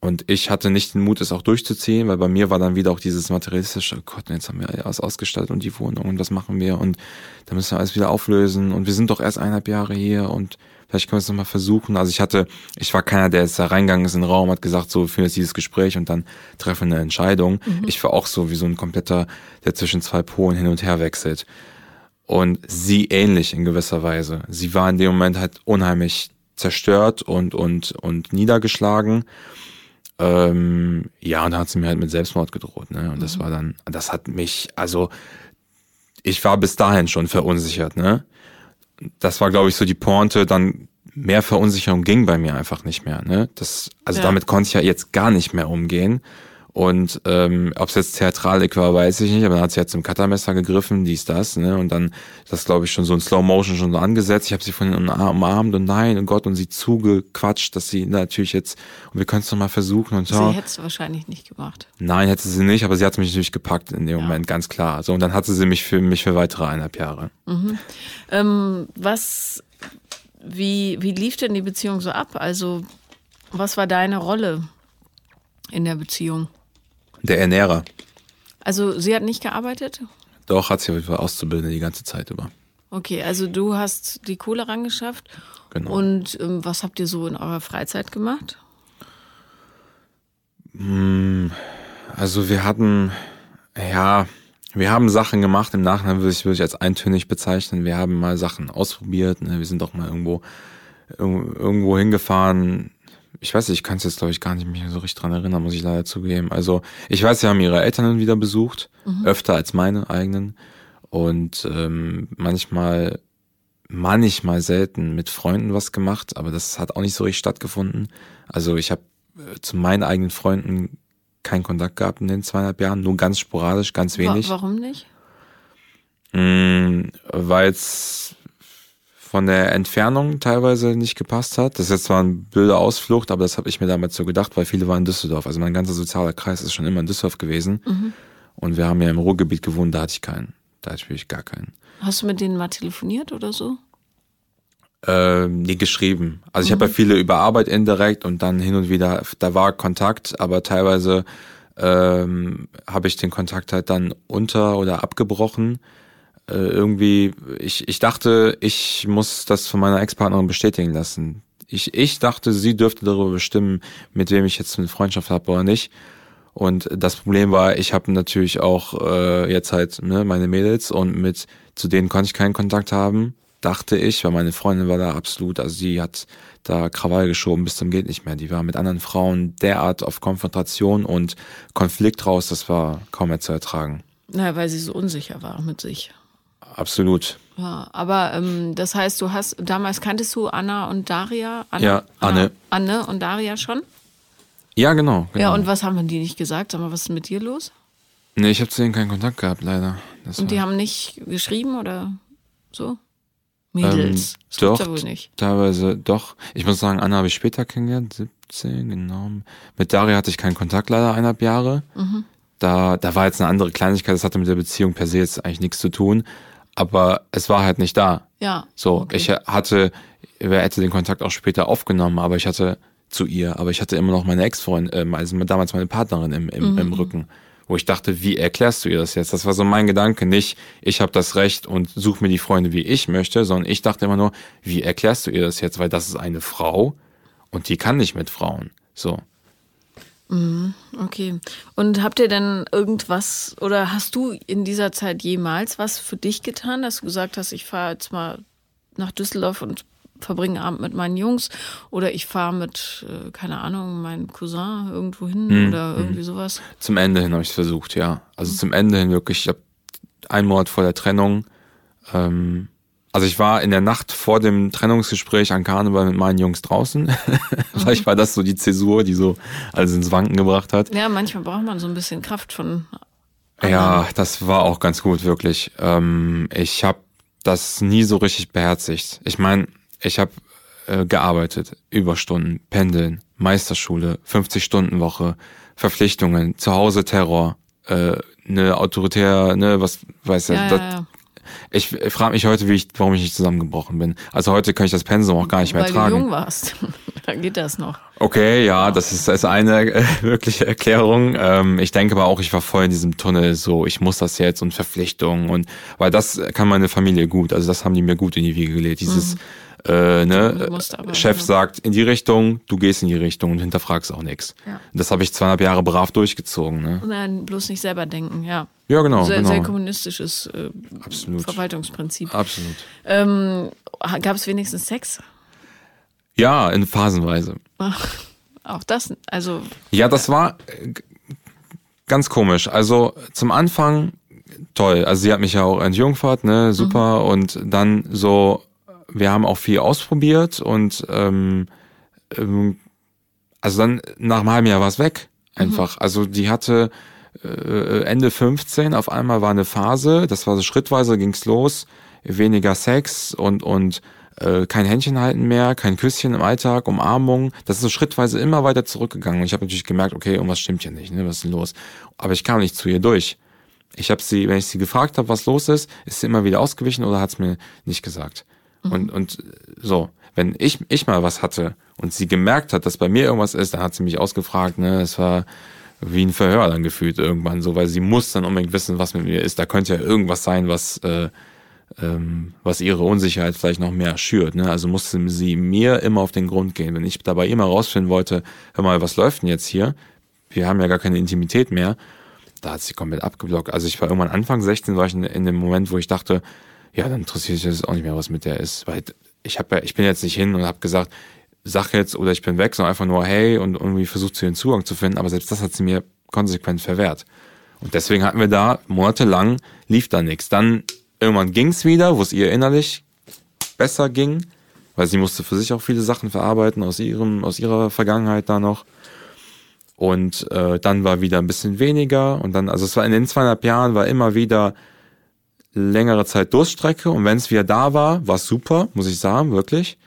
und ich hatte nicht den Mut, es auch durchzuziehen, weil bei mir war dann wieder auch dieses materialistische, oh Gott, jetzt haben wir alles ausgestattet und die Wohnung und was machen wir und da müssen wir alles wieder auflösen und wir sind doch erst eineinhalb Jahre hier und vielleicht können wir es nochmal versuchen. Also ich hatte, ich war keiner, der jetzt da reingegangen ist in den Raum, hat gesagt, so, wir führen jetzt dieses Gespräch und dann treffen eine Entscheidung. Mhm. Ich war auch so wie so ein kompletter, der zwischen zwei Polen hin und her wechselt. Und sie ähnlich in gewisser Weise. Sie war in dem Moment halt unheimlich zerstört und, und, und niedergeschlagen Ähm, ja, und dann hat sie mir halt mit Selbstmord gedroht, ne? Und das war dann, das hat mich, also ich war bis dahin schon verunsichert, ne? Das war, glaube ich, so die Pointe, dann mehr Verunsicherung ging bei mir einfach nicht mehr, ne? Das, also Ja. damit konnte ich ja jetzt gar nicht mehr umgehen. Und ähm, ob es jetzt Theatralik war, weiß ich nicht, aber dann hat sie jetzt zum Cuttermesser gegriffen, dies, das, ne? Und dann das, glaube ich, schon so in Slow Motion schon so angesetzt. Ich habe sie von hinten umarmt und nein und Gott und sie zugequatscht, dass sie natürlich jetzt, und wir können es doch mal versuchen und Sie ja. hätte es wahrscheinlich nicht gemacht. Nein, hätte sie nicht, aber sie hat mich natürlich gepackt in dem Ja. Moment, ganz klar. So, und dann hatte sie mich für mich für weitere eineinhalb Jahre. Ähm, was, wie, wie lief denn die Beziehung so ab? Also, was war deine Rolle in der Beziehung? Der Ernährer. Also, sie hat nicht gearbeitet? Doch, hat sie auf jeden Fall Auszubildende die ganze Zeit über. Okay, also du hast die Kohle rangeschafft. Genau. Und ähm, was habt ihr so in eurer Freizeit gemacht? Also wir hatten, ja, wir haben Sachen gemacht, im Nachhinein würde ich, würde ich als eintönig bezeichnen. Wir haben mal Sachen ausprobiert, ne? wir sind doch mal irgendwo, irg- irgendwo hingefahren. Ich weiß nicht, ich kann es jetzt glaube ich gar nicht mehr so richtig dran erinnern, muss ich leider zugeben. Also ich weiß, sie haben ihre Eltern wieder besucht, öfter als meine eigenen. Und ähm, manchmal, manchmal selten mit Freunden was gemacht, aber das hat auch nicht so richtig stattgefunden. Also ich habe äh, zu meinen eigenen Freunden keinen Kontakt gehabt in den zweieinhalb Jahren, nur ganz sporadisch, ganz wenig. warum nicht? Mm, Weil es von der Entfernung teilweise nicht gepasst hat. Das ist jetzt zwar eine blöde Ausflucht, aber das habe ich mir damals so gedacht, weil viele waren in Düsseldorf. Also mein ganzer sozialer Kreis ist schon immer in Düsseldorf gewesen. Und wir haben ja im Ruhrgebiet gewohnt, da hatte ich keinen. Da hatte ich wirklich gar keinen. Hast du mit denen mal telefoniert oder so? Ähm, nee, geschrieben. Also ich habe ja viele über Arbeit indirekt und dann hin und wieder, da war Kontakt, aber teilweise ähm, habe ich den Kontakt halt dann unter oder abgebrochen. Äh, irgendwie, ich, ich dachte, ich muss das von meiner Ex-Partnerin bestätigen lassen. Ich, ich dachte, sie dürfte darüber bestimmen, mit wem ich jetzt eine Freundschaft habe oder nicht. Und das Problem war, ich habe natürlich auch äh, jetzt halt ne, meine Mädels und mit zu denen konnte ich keinen Kontakt haben, dachte ich, weil meine Freundin war da absolut, also sie hat da Krawall geschoben bis zum geht nicht mehr. Die war mit anderen Frauen derart auf Konfrontation und Konflikt raus, das war kaum mehr zu ertragen. Naja, weil sie so unsicher war mit sich. Absolut. Ja, aber ähm, das heißt, du hast damals kanntest du Anna und Daria? Anna, Ja, Anne. Anna, Anne und Daria schon? Ja, genau. genau. Ja, und was haben die nicht gesagt? Sag mal, was ist mit dir los? nee, ich habe zu denen keinen Kontakt gehabt, leider. Das Und die haben nicht geschrieben oder so? Mädels. Ähm, das doch, ja wohl nicht. teilweise doch. Ich muss sagen, Anna habe ich später kennengelernt, 17, genau. Mit Daria hatte ich keinen Kontakt leider eineinhalb Jahre. Mhm. Da, da war jetzt eine andere Kleinigkeit, das hatte mit der Beziehung per se jetzt eigentlich nichts zu tun. Aber es war halt nicht da. Ja. So, okay. ich hatte, wer hätte den Kontakt auch später aufgenommen, aber ich hatte zu ihr, aber ich hatte immer noch meine Ex-Freundin, ähm, also damals meine Partnerin im, im, Mhm. im Rücken, wo ich dachte, wie erklärst du ihr das jetzt? Das war so mein Gedanke, nicht ich habe das Recht und such mir die Freunde, wie ich möchte, sondern ich dachte immer nur, wie erklärst du ihr das jetzt? Weil das ist eine Frau und die kann nicht mit Frauen. So. Okay. Und habt ihr denn irgendwas oder hast du in dieser Zeit jemals was für dich getan, dass du gesagt hast, ich fahre jetzt mal nach Düsseldorf und verbringe Abend mit meinen Jungs oder ich fahre mit, äh, keine Ahnung, meinem Cousin irgendwo hin Hm, oder irgendwie sowas? Zum Ende hin habe ich es versucht, ja. Also zum Ende hin wirklich, ich habe einen Monat vor der Trennung, ähm, also ich war in der Nacht vor dem Trennungsgespräch an Karneval mit meinen Jungs draußen. Vielleicht war das so die Zäsur, die so alles ins Wanken gebracht hat. Ja, manchmal braucht man so ein bisschen Kraft von. Ja, das war auch ganz gut, wirklich. Ähm, ich habe das nie so richtig beherzigt. Ich meine, ich habe äh, gearbeitet, Überstunden, Pendeln, Meisterschule, 50-Stunden-Woche, Verpflichtungen, zu Hause Terror, äh, ne autoritär, ne, was weiß Ja, ja, ja. Ich, ich frage mich heute, wie ich, warum ich nicht zusammengebrochen bin. Also heute kann ich das Pensum auch gar nicht mehr Weil tragen. du jung warst. da geht das noch. Okay, ja, das ist, das ist eine äh, wirkliche Erklärung. Ähm, ich denke aber auch, ich war voll in diesem Tunnel, so ich muss das jetzt und Verpflichtungen und weil das kann meine Familie gut. Also das haben die mir gut in die Wiege gelegt. Dieses äh, ne, aber, Chef ja. sagt in die Richtung, du gehst in die Richtung und hinterfragst auch nichts. Ja. Das habe ich zweieinhalb Jahre brav durchgezogen. Ne? Nein, bloß nicht selber denken, ja. Ja, genau, sehr, genau. sehr kommunistisches äh, Absolut. Verwaltungsprinzip. Absolut. Ähm, Gab es wenigstens Sex? Ja, in Phasenweise. Auch das, also. Ja, das war äh, ganz komisch. Also zum Anfang toll. Also sie hat mich ja auch entjungfert, ne, super. Mhm. Und dann so, wir haben auch viel ausprobiert und ähm, ähm, also dann nach einem halben Jahr war es weg. Einfach. Mhm. Also die hatte äh, Ende 15, auf einmal war eine Phase, das war so schrittweise, ging's los, weniger Sex und, und äh, kein Händchen halten mehr, kein Küsschen im Alltag, Umarmung. Das ist so schrittweise immer weiter zurückgegangen. Und ich habe natürlich gemerkt, okay, irgendwas stimmt hier nicht, ne? Was ist denn los? Aber ich kam nicht zu ihr durch. Ich habe sie, wenn ich sie gefragt habe, was los ist, ist sie immer wieder ausgewichen oder hat es mir nicht gesagt. Mhm. Und, und so, wenn ich, ich mal was hatte und sie gemerkt hat, dass bei mir irgendwas ist, dann hat sie mich ausgefragt, ne? Es war wie ein Verhör dann gefühlt irgendwann so, weil sie muss dann unbedingt wissen, was mit mir ist. Da könnte ja irgendwas sein, was, äh, ähm, was ihre Unsicherheit vielleicht noch mehr schürt. Ne? Also musste sie mir immer auf den Grund gehen. Wenn ich dabei immer rausfinden wollte, hör mal, was läuft denn jetzt hier? Wir haben ja gar keine Intimität mehr. Da hat sie komplett abgeblockt. Also ich war irgendwann Anfang 16, war ich in, in dem Moment, wo ich dachte, ja, dann interessiert sich das auch nicht mehr, was mit der ist. Weil ich habe ja, ich bin jetzt nicht hin und habe gesagt, sag jetzt oder ich bin weg, sondern einfach nur hey und irgendwie versucht sie den Zugang zu finden, aber selbst das hat sie mir konsequent verwehrt. Und deswegen hatten wir da monatelang lief da nichts. Dann irgendwann ging's wieder, wo es ihr innerlich besser ging, weil sie musste für sich auch viele Sachen verarbeiten aus ihrem aus ihrer Vergangenheit da noch. Und äh, dann war wieder ein bisschen weniger und dann, also es war in den zweieinhalb Jahren war immer wieder längere Zeit Durststrecke und wenn es wieder da war, war es super, muss ich sagen, wirklich.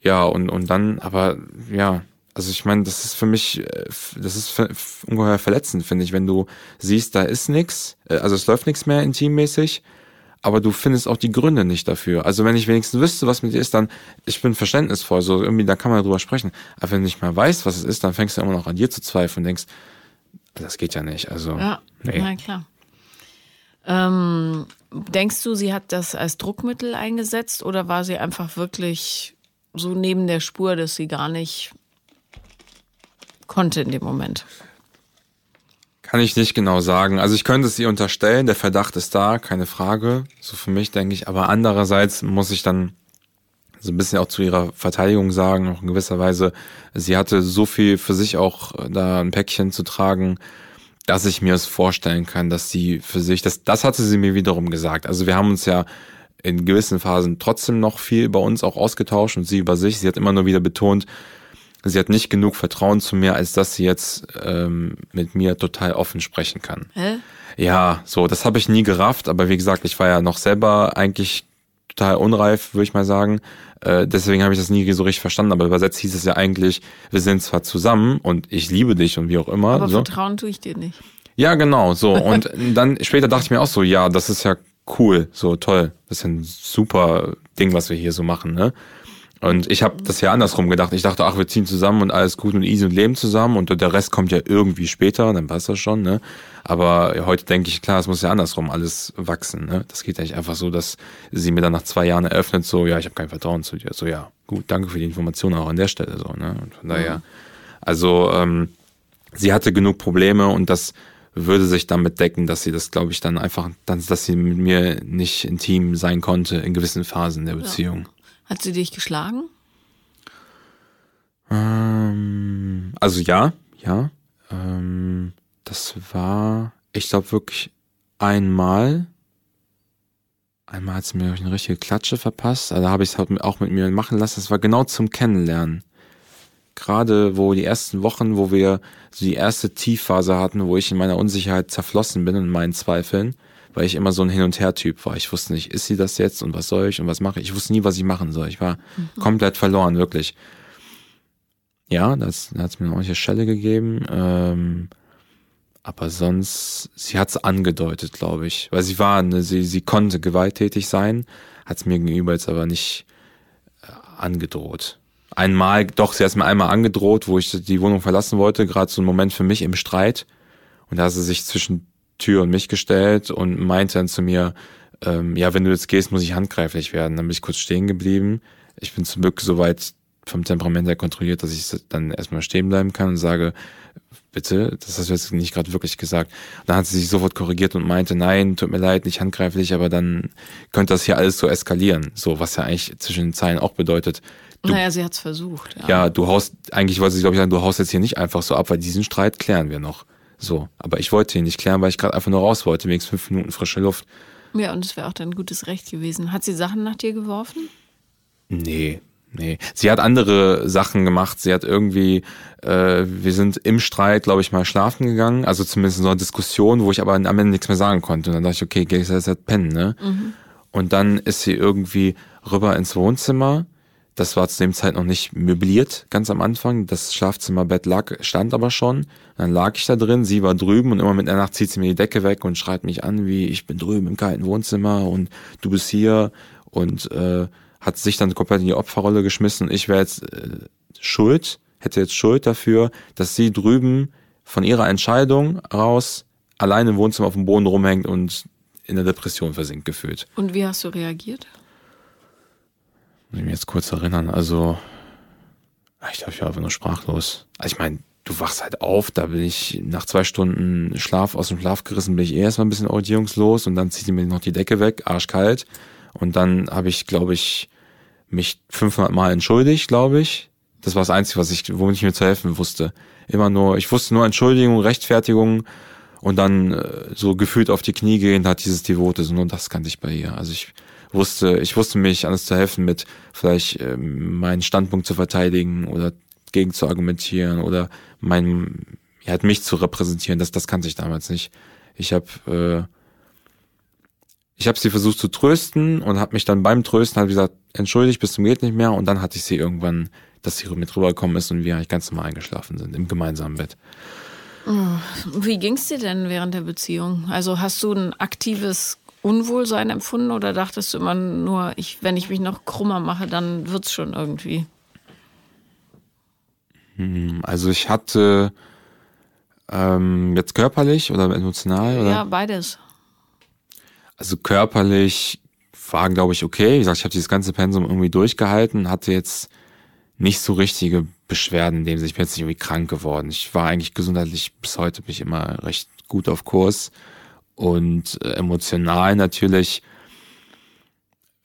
Ja, und, und dann, aber ja, also ich meine, das ist für mich, äh, das ist ungeheuer verletzend, finde ich, wenn du siehst, da ist nix, äh, also es läuft nichts mehr intimmäßig, aber du findest auch die Gründe nicht dafür. Also wenn ich wenigstens wüsste, was mit dir ist, dann, ich bin verständnisvoll, so irgendwie, da kann man drüber sprechen. Aber wenn du nicht mal weißt, was es ist, dann fängst du immer noch an dir zu zweifeln und denkst, das geht ja nicht, also. Ja, nee. na klar. Ähm, denkst du, sie hat das als Druckmittel eingesetzt oder war sie einfach wirklich so neben der Spur, dass sie gar nicht konnte in dem Moment? Kann ich nicht genau sagen. Also ich könnte es ihr unterstellen, der Verdacht ist da, keine Frage. So für mich denke ich. Aber andererseits muss ich dann so ein bisschen auch zu ihrer Verteidigung sagen, auch in gewisser Weise, sie hatte so viel für sich auch da ein Päckchen zu tragen, dass ich mir es vorstellen kann, dass sie für sich, das, das hatte sie mir wiederum gesagt. Also wir haben uns ja in gewissen Phasen trotzdem noch viel bei uns auch ausgetauscht und sie über sich. Sie hat immer nur wieder betont, sie hat nicht genug Vertrauen zu mir, als dass sie jetzt ähm, mit mir total offen sprechen kann. Hä? Ja, so, das habe ich nie gerafft, aber wie gesagt, ich war ja noch selber eigentlich total unreif, würde ich mal sagen. Äh, deswegen habe ich das nie so richtig verstanden. Aber übersetzt hieß es ja eigentlich, wir sind zwar zusammen und ich liebe dich und wie auch immer. Aber so. vertrauen tue ich dir nicht. Ja, genau, so. Und dann später dachte ich mir auch so, ja, das ist ja cool, so toll. Das ist ein super Ding, was wir hier so machen, ne? Und ich habe das ja andersrum gedacht. Ich dachte, ach, wir ziehen zusammen und alles gut und easy und leben zusammen und der Rest kommt ja irgendwie später, dann passt das schon, ne? Aber heute denke ich, klar, es muss ja andersrum alles wachsen, ne? Das geht ja nicht einfach so, dass sie mir dann nach zwei Jahren eröffnet, so, ja, ich habe kein Vertrauen zu dir. So, ja, gut, danke für die Information auch an der Stelle, so, ne? Und von daher, also, ähm, sie hatte genug Probleme und das würde sich damit decken, dass sie das, glaube ich, dann einfach, dass sie mit mir nicht intim sein konnte in gewissen Phasen der Beziehung. Ja. Hat sie dich geschlagen? Ähm, also ja, ja. Ähm, das war, ich glaube wirklich einmal. Einmal hat sie mir eine richtige Klatsche verpasst. Also da habe ich es halt auch mit mir machen lassen. Das war genau zum Kennenlernen. Gerade wo die ersten Wochen, wo wir so die erste Tiefphase hatten, wo ich in meiner Unsicherheit zerflossen bin und meinen Zweifeln, weil ich immer so ein Hin- und Her-Typ war. Ich wusste nicht, ist sie das jetzt und was soll ich und was mache ich? Ich wusste nie, was ich machen soll. Ich war mhm. komplett verloren, wirklich. Ja, das da hat es mir eine ordentliche Schelle gegeben. Ähm, aber sonst, sie hat es angedeutet, glaube ich. Weil sie war, ne, sie, sie konnte gewalttätig sein, hat es mir gegenüber jetzt aber nicht äh, angedroht. Einmal, doch, sie hat es mir einmal angedroht, wo ich die Wohnung verlassen wollte, gerade so ein Moment für mich im Streit. Und da hat sie sich zwischen Tür und mich gestellt und meinte dann zu mir, ähm, ja, wenn du jetzt gehst, muss ich handgreiflich werden. Dann bin ich kurz stehen geblieben. Ich bin zum Glück soweit vom Temperament her kontrolliert, dass ich dann erstmal stehen bleiben kann und sage, bitte, das hast du jetzt nicht gerade wirklich gesagt. Und dann hat sie sich sofort korrigiert und meinte, nein, tut mir leid, nicht handgreiflich, aber dann könnte das hier alles so eskalieren. So, was ja eigentlich zwischen den Zeilen auch bedeutet. Du, naja, sie hat es versucht. Ja. ja, du haust, eigentlich wollte sie, glaube ich, sagen, du haust jetzt hier nicht einfach so ab, weil diesen Streit klären wir noch. So, aber ich wollte ihn nicht klären, weil ich gerade einfach nur raus wollte, wenigstens fünf Minuten frische Luft. Ja, und es wäre auch dein gutes Recht gewesen. Hat sie Sachen nach dir geworfen? Nee, nee. Sie hat andere Sachen gemacht. Sie hat irgendwie, äh, wir sind im Streit, glaube ich, mal schlafen gegangen. Also zumindest in so einer Diskussion, wo ich aber am Ende nichts mehr sagen konnte. Und dann dachte ich, okay, geh jetzt halt pennen, ne? Mhm. Und dann ist sie irgendwie rüber ins Wohnzimmer das war zu dem Zeit noch nicht möbliert, ganz am Anfang. Das Schlafzimmerbett lag, stand aber schon. Dann lag ich da drin, sie war drüben und immer mit der Nacht zieht sie mir die Decke weg und schreit mich an, wie ich bin drüben im kalten Wohnzimmer und du bist hier und äh, hat sich dann komplett in die Opferrolle geschmissen und ich wäre jetzt äh, schuld, hätte jetzt Schuld dafür, dass sie drüben von ihrer Entscheidung raus allein im Wohnzimmer auf dem Boden rumhängt und in der Depression versinkt gefühlt. Und wie hast du reagiert? Muss ich mich jetzt kurz erinnern. Also, ich glaube, ich war einfach nur sprachlos. Also ich meine, du wachst halt auf, da bin ich nach zwei Stunden Schlaf aus dem Schlaf gerissen, bin ich eh erstmal ein bisschen orientierungslos und dann zieht sie mir noch die Decke weg, arschkalt. Und dann habe ich, glaube ich, mich 500 Mal entschuldigt, glaube ich. Das war das Einzige, was ich, womit ich mir zu helfen wusste. Immer nur, ich wusste nur Entschuldigung, Rechtfertigung und dann äh, so gefühlt auf die Knie gehen, hat dieses Devote, so nur das kannte ich bei ihr. Also ich wusste, ich wusste mich alles zu helfen mit vielleicht äh, meinen Standpunkt zu verteidigen oder gegen zu argumentieren oder mein, ja, halt mich zu repräsentieren. Das, das kannte ich damals nicht. Ich habe äh, ich habe sie versucht zu trösten und habe mich dann beim Trösten halt gesagt, entschuldigt bis zum geht nicht mehr und dann hatte ich sie irgendwann, dass sie mit rübergekommen ist und wir eigentlich ganz normal eingeschlafen sind im gemeinsamen Bett. Oh, wie ging's dir denn während der Beziehung? Also hast du ein aktives Unwohlsein empfunden oder dachtest du immer nur, ich, wenn ich mich noch krummer mache, dann wird's schon irgendwie? Hm, also ich hatte ähm, jetzt körperlich oder emotional? Oder? Ja, beides. Also körperlich war, glaube ich, okay. Wie gesagt, ich habe dieses ganze Pensum irgendwie durchgehalten, hatte jetzt nicht so richtige Beschwerden, in dem ich bin jetzt nicht irgendwie krank geworden. Ich war eigentlich gesundheitlich bis heute mich immer recht gut auf Kurs und äh, emotional natürlich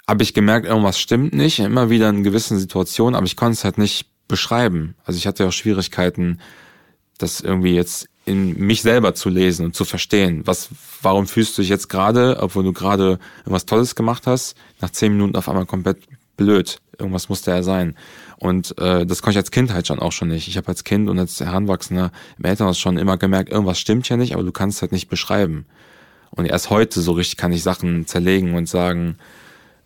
habe ich gemerkt, irgendwas stimmt nicht, immer wieder in gewissen Situationen, aber ich konnte es halt nicht beschreiben. Also ich hatte auch Schwierigkeiten, das irgendwie jetzt in mich selber zu lesen und zu verstehen. Was, warum fühlst du dich jetzt gerade, obwohl du gerade irgendwas Tolles gemacht hast, nach zehn Minuten auf einmal komplett blöd. Irgendwas musste ja sein. Und äh, das konnte ich als Kind halt schon auch schon nicht. Ich habe als Kind und als Heranwachsender im Elternhaus schon immer gemerkt, irgendwas stimmt ja nicht, aber du kannst es halt nicht beschreiben. Und erst heute so richtig kann ich Sachen zerlegen und sagen,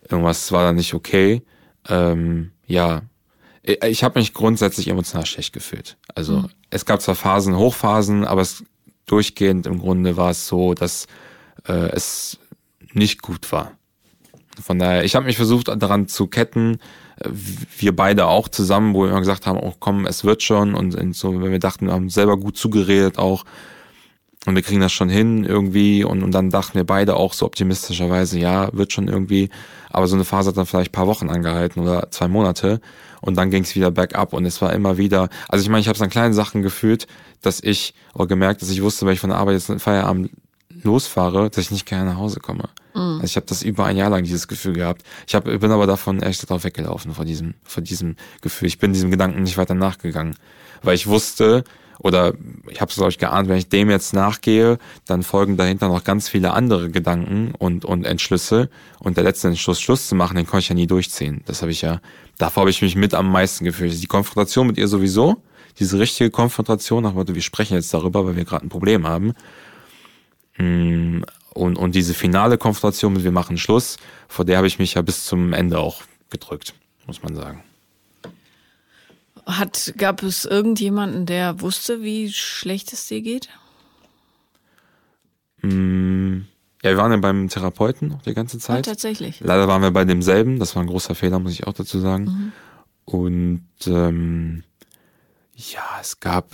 irgendwas war da nicht okay. Ähm, ja, ich habe mich grundsätzlich emotional schlecht gefühlt. Also mhm. es gab zwar Phasen, Hochphasen, aber es durchgehend im Grunde war es so, dass äh, es nicht gut war. Von daher, ich habe mich versucht daran zu ketten, wir beide auch zusammen, wo wir immer gesagt haben, oh komm, es wird schon. Und, so, wenn wir dachten, wir haben selber gut zugeredet auch, und wir kriegen das schon hin irgendwie. Und, und dann dachten wir beide auch so optimistischerweise, ja, wird schon irgendwie. Aber so eine Phase hat dann vielleicht paar Wochen angehalten oder zwei Monate. Und dann ging es wieder bergab und es war immer wieder, also ich meine, ich habe es an kleinen Sachen gefühlt, dass ich, oder gemerkt, dass ich wusste, wenn ich von der Arbeit jetzt in Feierabend losfahre, dass ich nicht gerne nach Hause komme. Mhm. Also ich habe das über ein Jahr lang dieses Gefühl gehabt. Ich hab, bin aber davon echt drauf weggelaufen, von diesem, von diesem Gefühl. Ich bin diesem Gedanken nicht weiter nachgegangen, weil ich wusste, oder ich habe es glaube ich geahnt, wenn ich dem jetzt nachgehe, dann folgen dahinter noch ganz viele andere Gedanken und und Entschlüsse und der letzte Entschluss Schluss zu machen, den konnte ich ja nie durchziehen. Das habe ich ja, davor habe ich mich mit am meisten gefühlt. Die Konfrontation mit ihr sowieso, diese richtige Konfrontation, nach Motto, wir sprechen jetzt darüber, weil wir gerade ein Problem haben. Mm, und, und diese finale Konfrontation mit wir machen Schluss, vor der habe ich mich ja bis zum Ende auch gedrückt, muss man sagen. Hat, gab es irgendjemanden, der wusste, wie schlecht es dir geht? Mm, ja, wir waren ja beim Therapeuten noch die ganze Zeit. Ja, tatsächlich. Leider waren wir bei demselben, das war ein großer Fehler, muss ich auch dazu sagen. Mhm. Und ähm, ja, es gab,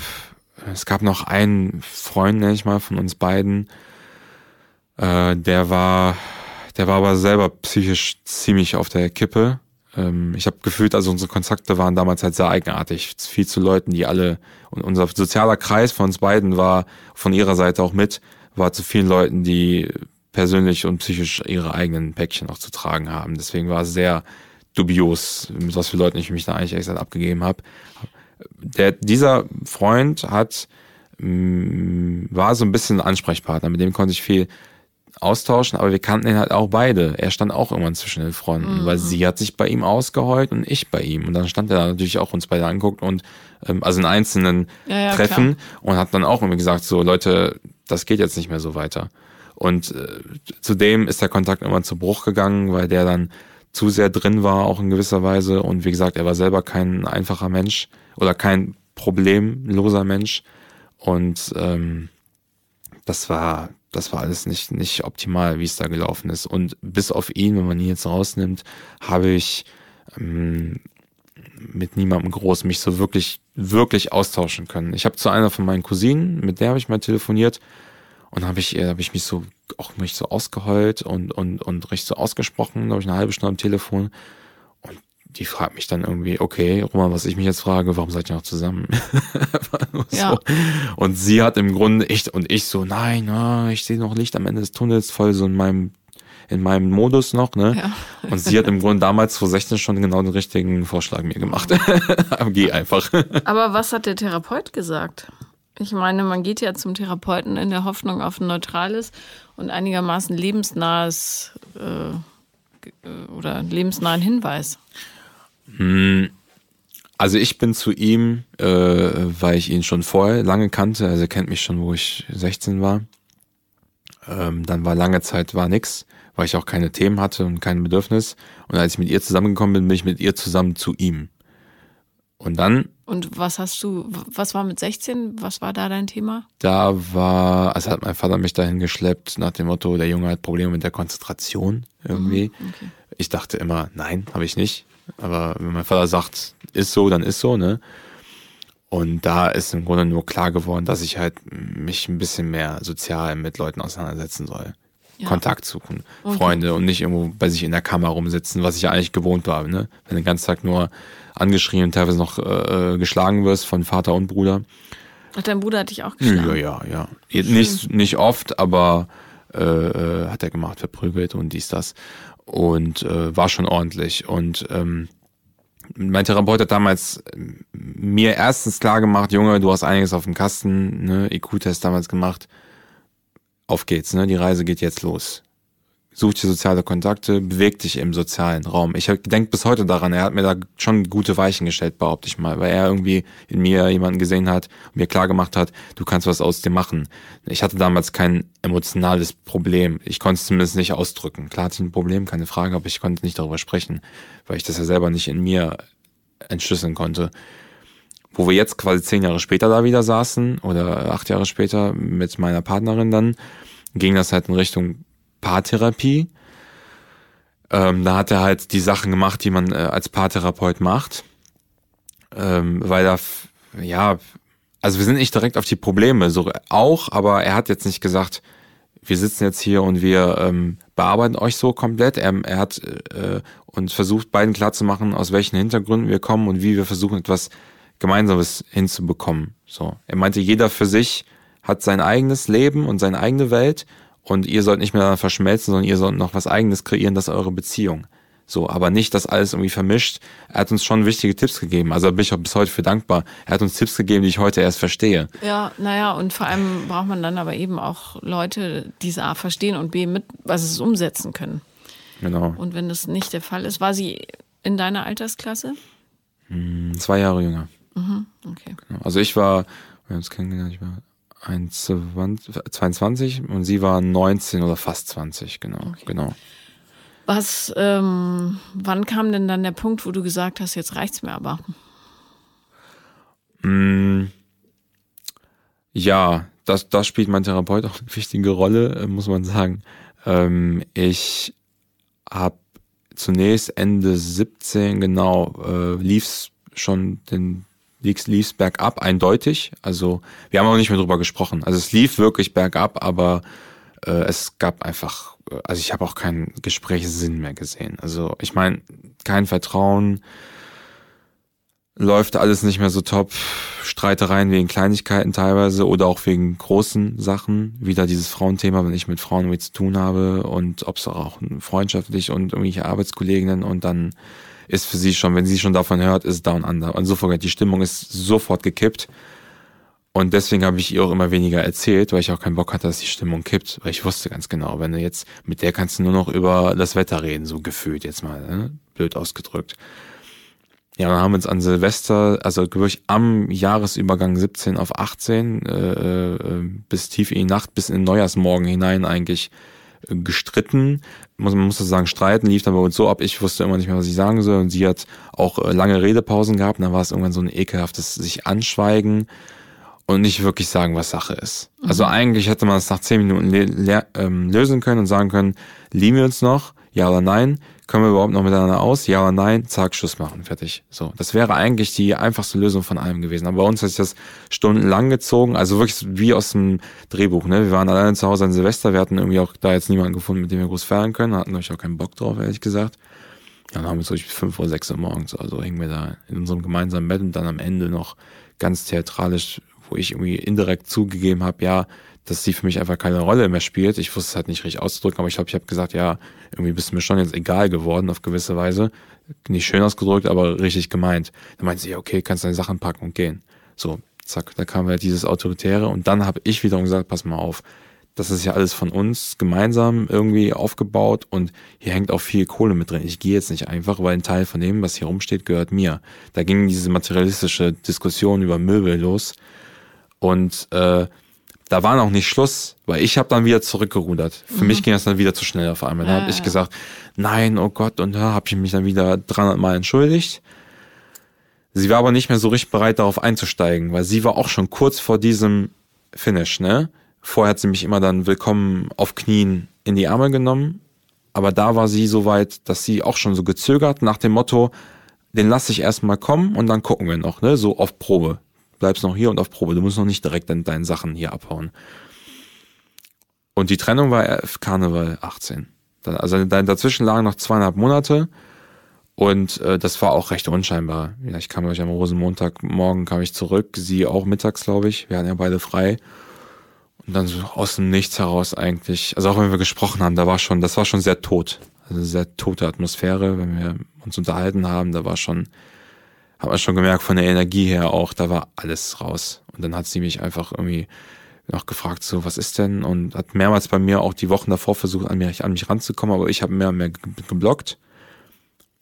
es gab noch einen Freund, nenne ich mal, von uns beiden, äh, der war, der war aber selber psychisch ziemlich auf der Kippe Ähm, ich habe gefühlt, also unsere Kontakte waren damals halt sehr eigenartig. Viel zu Leuten, die alle, und unser sozialer Kreis von uns beiden war von ihrer Seite auch mit, war zu vielen Leuten, die persönlich und psychisch ihre eigenen Päckchen auch zu tragen haben. Deswegen war es sehr dubios, mit was für Leuten ich mich da eigentlich extra abgegeben habe. Der, dieser Freund hat, mh, mm, war so ein bisschen ein Ansprechpartner, mit dem konnte ich viel austauschen, aber wir kannten ihn halt auch beide. Er stand auch irgendwann zwischen den Fronten, mhm. weil sie hat sich bei ihm ausgeheult und ich bei ihm. Und dann stand er natürlich auch uns beide anguckt und ähm, also in einzelnen ja, ja, Treffen klar. und hat dann auch irgendwie gesagt, so Leute, das geht jetzt nicht mehr so weiter. Und äh, zudem ist der Kontakt immer zu Bruch gegangen, weil der dann zu sehr drin war, auch in gewisser Weise. Und wie gesagt, er war selber kein einfacher Mensch oder kein problemloser Mensch. Und ähm, das war, das war alles nicht, nicht optimal, wie es da gelaufen ist. Und bis auf ihn, wenn man ihn jetzt rausnimmt, habe ich ähm, mit niemandem groß mich so wirklich, wirklich austauschen können. Ich habe zu einer von meinen Cousinen, mit der habe ich mal telefoniert und habe ich, hab ich mich so auch mich so ausgeheult und, und, und richtig so ausgesprochen, glaube ich, eine halbe Stunde am Telefon. Die fragt mich dann irgendwie, okay, Roman, was ich mich jetzt frage, warum seid ihr noch zusammen? so. ja. Und sie hat im Grunde, ich und ich so, nein, na, ich sehe noch Licht am Ende des Tunnels, voll so in meinem in meinem Modus noch, ne? Ja. Und sie hat im Grunde damals vor 16 schon genau den richtigen Vorschlag mir gemacht. Geh einfach. Aber was hat der Therapeut gesagt? Ich meine, man geht ja zum Therapeuten in der Hoffnung auf ein neutrales und einigermaßen lebensnahes äh, oder lebensnahen Hinweis. Hm. Also ich bin zu ihm, äh, weil ich ihn schon vorher lange kannte. Also er kennt mich schon, wo ich 16 war. Ähm, dann war lange Zeit war nix, weil ich auch keine Themen hatte und kein Bedürfnis. Und als ich mit ihr zusammengekommen bin, bin ich mit ihr zusammen zu ihm. Und dann. Und was hast du, was war mit 16? Was war da dein Thema? Da war, also hat mein Vater mich dahin geschleppt nach dem Motto, der Junge hat Probleme mit der Konzentration irgendwie. Mhm, okay. Ich dachte immer, nein, habe ich nicht. Aber wenn mein Vater sagt, ist so, dann ist so, ne? Und da ist im Grunde nur klar geworden, dass ich halt mich ein bisschen mehr sozial mit Leuten auseinandersetzen soll. Ja. Kontakt suchen, okay. Freunde und nicht irgendwo bei sich in der Kammer rumsitzen, was ich ja eigentlich gewohnt war, ne? Wenn den ganzen Tag nur angeschrien und teilweise noch äh, geschlagen wirst von Vater und Bruder. Ach, dein Bruder hat dich auch geschlagen? Ja, ja, ja. Nicht, nicht oft, aber äh, äh, hat er gemacht, verprügelt und dies, das. Und äh, war schon ordentlich. Und ähm, mein Therapeut hat damals mir erstens klar gemacht, Junge, du hast einiges auf dem Kasten, ne, IQ-Test damals gemacht. Auf geht's, ne? Die Reise geht jetzt los such dir soziale Kontakte, beweg dich im sozialen Raum. Ich denke bis heute daran, er hat mir da schon gute Weichen gestellt, behaupte ich mal, weil er irgendwie in mir jemanden gesehen hat und mir klar gemacht hat, du kannst was aus dir machen. Ich hatte damals kein emotionales Problem. Ich konnte es zumindest nicht ausdrücken. Klar hatte ich ein Problem, keine Frage, aber ich konnte nicht darüber sprechen, weil ich das ja selber nicht in mir entschlüsseln konnte. Wo wir jetzt quasi zehn Jahre später da wieder saßen oder acht Jahre später mit meiner Partnerin dann, ging das halt in Richtung Paartherapie. Ähm, da hat er halt die Sachen gemacht, die man äh, als Paartherapeut macht. Ähm, weil da, ja, also wir sind nicht direkt auf die Probleme, so auch, aber er hat jetzt nicht gesagt, wir sitzen jetzt hier und wir ähm, bearbeiten euch so komplett. Er, er hat äh, uns versucht, beiden klarzumachen, aus welchen Hintergründen wir kommen und wie wir versuchen, etwas Gemeinsames hinzubekommen. So, er meinte, jeder für sich hat sein eigenes Leben und seine eigene Welt und ihr sollt nicht mehr verschmelzen, sondern ihr sollt noch was eigenes kreieren, das ist eure Beziehung. So, aber nicht das alles irgendwie vermischt. Er hat uns schon wichtige Tipps gegeben. Also da bin ich auch bis heute für dankbar. Er hat uns Tipps gegeben, die ich heute erst verstehe. Ja, naja, und vor allem braucht man dann aber eben auch Leute, die es A verstehen und B mit, was es umsetzen können. Genau. Und wenn das nicht der Fall ist, war sie in deiner Altersklasse? Hm, zwei Jahre jünger. Mhm, okay. Genau. Also ich war, wir haben uns kennengelernt, ich war 22 und sie war 19 oder fast 20, genau, okay. genau. Was, ähm, wann kam denn dann der Punkt, wo du gesagt hast, jetzt reicht's mir aber? Mm, ja, das, das spielt mein Therapeut auch eine wichtige Rolle, äh, muss man sagen. Ähm, ich habe zunächst Ende 17 genau äh, lief's schon den lief es bergab, eindeutig. Also wir haben auch nicht mehr drüber gesprochen. Also es lief wirklich bergab, aber Äh, es gab einfach, also ich habe auch keinen Gesprächssinn mehr gesehen. Also ich meine, kein Vertrauen, läuft alles nicht mehr so top. Streitereien wegen Kleinigkeiten teilweise oder auch wegen großen Sachen. Wieder dieses Frauenthema, wenn ich mit Frauen irgendwie zu tun habe und ob es auch freundschaftlich und irgendwelche Arbeitskolleginnen und dann ist für sie schon, wenn sie schon davon hört, ist down under. Und sofort, die Stimmung ist sofort gekippt. Und deswegen habe ich ihr auch immer weniger erzählt, weil ich auch keinen Bock hatte, dass die Stimmung kippt. Weil ich wusste ganz genau, wenn du jetzt, mit der kannst du nur noch über das Wetter reden, so gefühlt jetzt mal, ne? blöd ausgedrückt. Ja, dann haben wir uns an Silvester, also wirklich am Jahresübergang 17 auf 18, äh, äh, bis tief in die Nacht, bis in den Neujahrsmorgen hinein eigentlich äh, gestritten. Muss, man muss das sagen, streiten lief dann bei uns so ab, ich wusste immer nicht mehr, was ich sagen soll. Und sie hat auch äh, lange Redepausen gehabt. Und dann war es irgendwann so ein ekelhaftes sich anschweigen und nicht wirklich sagen, was Sache ist. Mhm. Also eigentlich hätte man es nach zehn Minuten ähm, lösen können und sagen können, lieben wir uns noch? Ja oder nein? Können wir überhaupt noch miteinander aus? Ja oder nein? Zack, Schluss machen, fertig. So, das wäre eigentlich die einfachste Lösung von allem gewesen. Aber bei uns hat sich das stundenlang gezogen, also wirklich wie aus dem Drehbuch. Ne? Wir waren alleine zu Hause an Silvester, wir hatten irgendwie auch da jetzt niemanden gefunden, mit dem wir groß feiern können, hatten euch auch keinen Bock drauf, ehrlich gesagt. Dann haben wir durch fünf Uhr, sechs Uhr morgens, also hingen wir da in unserem gemeinsamen Bett und dann am Ende noch ganz theatralisch, wo ich irgendwie indirekt zugegeben habe, ja, dass sie für mich einfach keine Rolle mehr spielt. Ich wusste es halt nicht richtig auszudrücken, aber ich glaube, ich habe gesagt, ja, irgendwie bist du mir schon jetzt egal geworden auf gewisse Weise. Nicht schön ausgedrückt, aber richtig gemeint. Dann meinte sie, ja, okay, kannst deine Sachen packen und gehen. So, zack, da kam halt dieses Autoritäre und dann habe ich wiederum gesagt, pass mal auf, das ist ja alles von uns gemeinsam irgendwie aufgebaut und hier hängt auch viel Kohle mit drin. Ich gehe jetzt nicht einfach, weil ein Teil von dem, was hier rumsteht, gehört mir. Da ging diese materialistische Diskussion über Möbel los und äh, da war noch nicht Schluss, weil ich habe dann wieder zurückgerudert. Für mhm. mich ging das dann wieder zu schnell auf einmal. Da ja, habe ich gesagt, nein, oh Gott, und da habe ich mich dann wieder 300 Mal entschuldigt. Sie war aber nicht mehr so richtig bereit, darauf einzusteigen, weil sie war auch schon kurz vor diesem Finish, ne? Vorher hat sie mich immer dann willkommen auf Knien in die Arme genommen, aber da war sie so weit, dass sie auch schon so gezögert nach dem Motto, den lasse ich erstmal kommen und dann gucken wir noch, ne? So auf Probe bleibst noch hier und auf Probe. Du musst noch nicht direkt deine, deine Sachen hier abhauen. Und die Trennung war Karneval 18. Also dazwischen lagen noch zweieinhalb Monate und äh, das war auch recht unscheinbar. Ja, ich kam euch am Rosenmontagmorgen kam ich zurück, sie auch mittags, glaube ich. Wir hatten ja beide frei. Und dann so aus dem Nichts heraus eigentlich, also auch wenn wir gesprochen haben, da war schon, das war schon sehr tot. Also sehr tote Atmosphäre, wenn wir uns unterhalten haben, da war schon hat man schon gemerkt von der Energie her auch, da war alles raus. Und dann hat sie mich einfach irgendwie noch gefragt, so, was ist denn? Und hat mehrmals bei mir auch die Wochen davor versucht, an mich, an mich ranzukommen, aber ich habe mehr und mehr geblockt.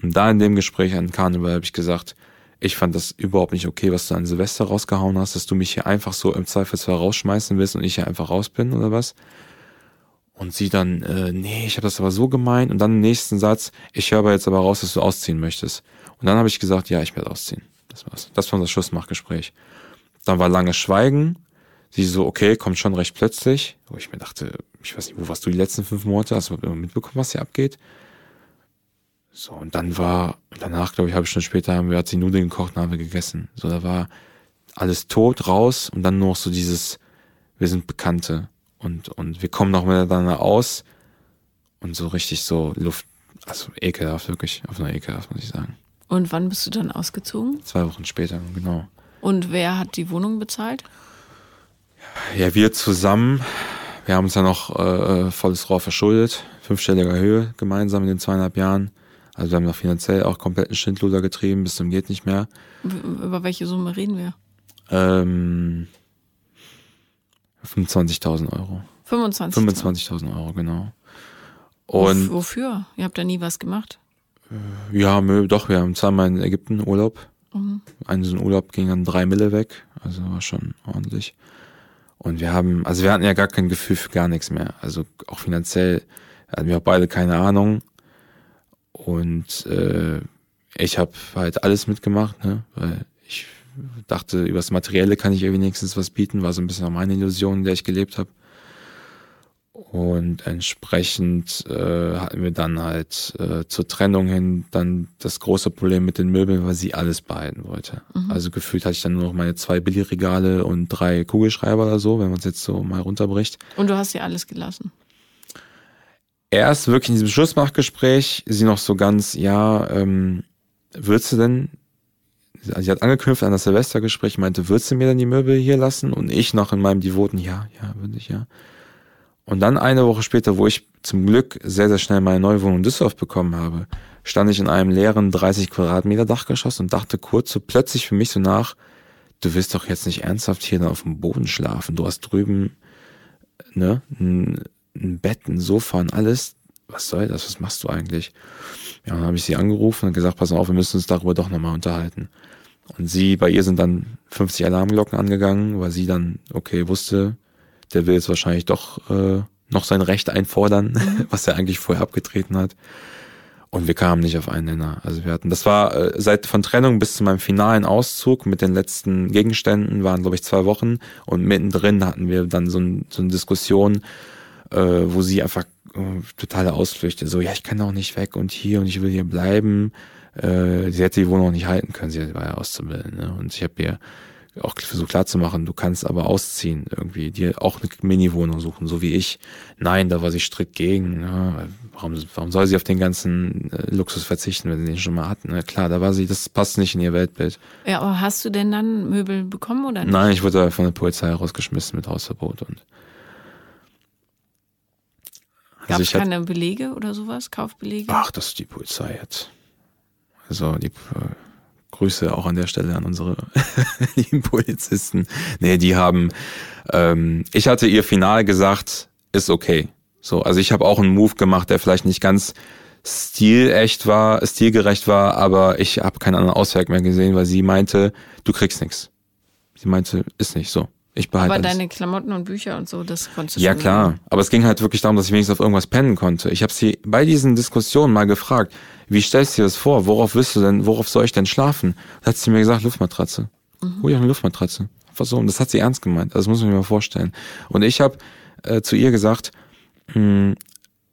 Und da in dem Gespräch an Karneval habe ich gesagt, ich fand das überhaupt nicht okay, was du an Silvester rausgehauen hast, dass du mich hier einfach so im Zweifelsfall rausschmeißen willst und ich hier einfach raus bin oder was. Und sie dann, äh, nee, ich habe das aber so gemeint. Und dann im nächsten Satz, ich höre aber jetzt aber raus, dass du ausziehen möchtest. Und dann habe ich gesagt, ja, ich werde ausziehen. Das war's. Das war unser Schlussmachgespräch. Dann war lange Schweigen. Sie so, okay, kommt schon recht plötzlich. Wo ich mir dachte, ich weiß nicht, wo warst du die letzten fünf Monate? Hast du mitbekommen, was hier abgeht? So, und dann war, danach, glaube ich, halbe Stunde später haben wir, hat sie Nudeln gekocht und haben wir gegessen. So, da war alles tot, raus und dann nur noch so dieses, wir sind Bekannte und, und wir kommen noch miteinander aus und so richtig so Luft, also ekelhaft, wirklich, auf einer ekelhaft, muss ich sagen. Und wann bist du dann ausgezogen? Zwei Wochen später, genau. Und wer hat die Wohnung bezahlt? Ja, wir zusammen. Wir haben uns ja noch äh, volles Rohr verschuldet, fünfstelliger Höhe gemeinsam in den zweieinhalb Jahren. Also wir haben noch finanziell auch kompletten Schindluder getrieben, bis zum geht nicht mehr. Über welche Summe reden wir? Ähm, 25.000 Euro. 25.000 25.000 Euro, genau. Und wofür? Ihr habt da nie was gemacht? Äh, ja, doch, wir haben zweimal in Ägypten Urlaub. Mhm. Einen so ein Urlaub ging dann drei Mille weg, also war schon ordentlich. Und wir haben, also wir hatten ja gar kein Gefühl für gar nichts mehr. Also auch finanziell hatten wir auch beide keine Ahnung. Und äh, ich habe halt alles mitgemacht, ne? weil ich dachte, übers Materielle kann ich ihr wenigstens was bieten, war so ein bisschen auch meine Illusion, in der ich gelebt habe. Und entsprechend äh, hatten wir dann halt äh, zur Trennung hin dann das große Problem mit den Möbeln, weil sie alles behalten wollte. Mhm. Also gefühlt hatte ich dann nur noch meine zwei Billigregale und drei Kugelschreiber oder so, wenn man es jetzt so mal runterbricht. Und du hast ja alles gelassen? erst wirklich in diesem Schlussmachgespräch sie noch so ganz, ja, ähm, würdest du denn, sie hat angeknüpft an das Silvestergespräch, meinte, würdest du mir denn die Möbel hier lassen? Und ich noch in meinem devoten, ja, ja, würde ich, ja. Und dann eine Woche später, wo ich zum Glück sehr, sehr schnell meine neue Wohnung in Düsseldorf bekommen habe, stand ich in einem leeren 30 Quadratmeter Dachgeschoss und dachte kurz so plötzlich für mich so nach, du willst doch jetzt nicht ernsthaft hier auf dem Boden schlafen. Du hast drüben ne, ein, ein Bett, ein Sofa und alles. Was soll das? Was machst du eigentlich? Ja, dann habe ich sie angerufen und gesagt, pass auf, wir müssen uns darüber doch nochmal unterhalten. Und sie, bei ihr sind dann 50 Alarmglocken angegangen, weil sie dann, okay, wusste, der will jetzt wahrscheinlich doch äh, noch sein Recht einfordern, mhm. was er eigentlich vorher abgetreten hat. Und wir kamen nicht auf einen Nenner. Also wir hatten, das war äh, seit von Trennung bis zu meinem finalen Auszug mit den letzten Gegenständen waren, glaube ich, zwei Wochen. Und mittendrin hatten wir dann so, ein, so eine Diskussion, äh, wo sie einfach äh, totale Ausflüchte, so, ja, ich kann auch nicht weg und hier und ich will hier bleiben. Äh, sie hätte die Wohnung auch nicht halten können, sie war ja auszubilden. Ne? Und ich habe ihr auch versucht klarzumachen, du kannst aber ausziehen, irgendwie, dir auch eine Mini-Wohnung suchen, so wie ich. Nein, da war sie strikt gegen. Ja, warum, warum soll sie auf den ganzen äh, Luxus verzichten, wenn sie den schon mal hat? Na klar, da war sie, das passt nicht in ihr Weltbild. Ja, aber hast du denn dann Möbel bekommen oder nicht? Nein, ich wurde von der Polizei rausgeschmissen mit Hausverbot und. Gab es also keine Belege oder sowas, Kaufbelege? Ach, das ist die Polizei jetzt. Also die äh, Grüße auch an der Stelle an unsere lieben Polizisten. Nee, die haben, ähm, ich hatte ihr final gesagt, ist okay. So, also ich habe auch einen Move gemacht, der vielleicht nicht ganz stilecht war, stilgerecht war, aber ich habe keinen anderen Ausweg mehr gesehen, weil sie meinte, du kriegst nichts. Sie meinte, ist nicht so. Ich behalte Aber alles. deine Klamotten und Bücher und so, das konntest du Ja, klar. Machen. Aber es ging halt wirklich darum, dass ich wenigstens auf irgendwas pennen konnte. Ich habe sie bei diesen Diskussionen mal gefragt, wie stellst du dir das vor? Worauf willst du denn, worauf soll ich denn schlafen? Da hat sie mir gesagt, Luftmatratze. Mhm. Hol dir eine Luftmatratze. Einfach so. Und das hat sie ernst gemeint. Das muss man mir mal vorstellen. Und ich habe äh, zu ihr gesagt, mh, hm,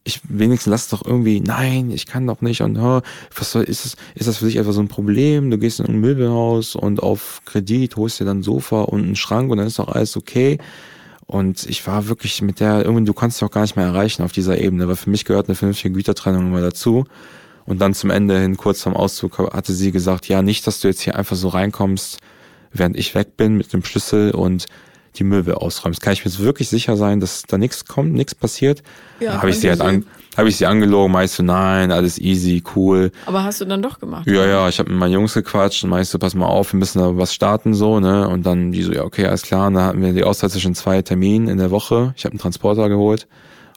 ich wenigstens lass doch irgendwie, nein, ich kann doch nicht und oh, was soll, ist das, ist das für dich etwa so ein Problem? Du gehst in ein Möbelhaus und auf Kredit holst dir dann ein Sofa und einen Schrank und dann ist doch alles okay. Und ich war wirklich mit der, irgendwie, du kannst dich auch gar nicht mehr erreichen auf dieser Ebene, weil für mich gehört eine vernünftige Gütertrennung immer dazu. Und dann zum Ende hin, kurz vorm Auszug, hatte sie gesagt, ja, nicht, dass du jetzt hier einfach so reinkommst, während ich weg bin mit dem Schlüssel und die Möbel ausräumst. Kann ich mir jetzt wirklich sicher sein, dass da nichts kommt, nichts passiert? Ja, habe ich sie halt an, habe ich sie angelogen, meinst du, nein, alles easy, cool. Aber hast du dann doch gemacht? Ja, ja, ich habe mit meinen Jungs gequatscht und meinst du, pass mal auf, wir müssen da was starten so, ne? Und dann die so, ja, okay, alles klar. Und dann hatten wir die Auszeit zwischen zwei Terminen in der Woche. Ich habe einen Transporter geholt,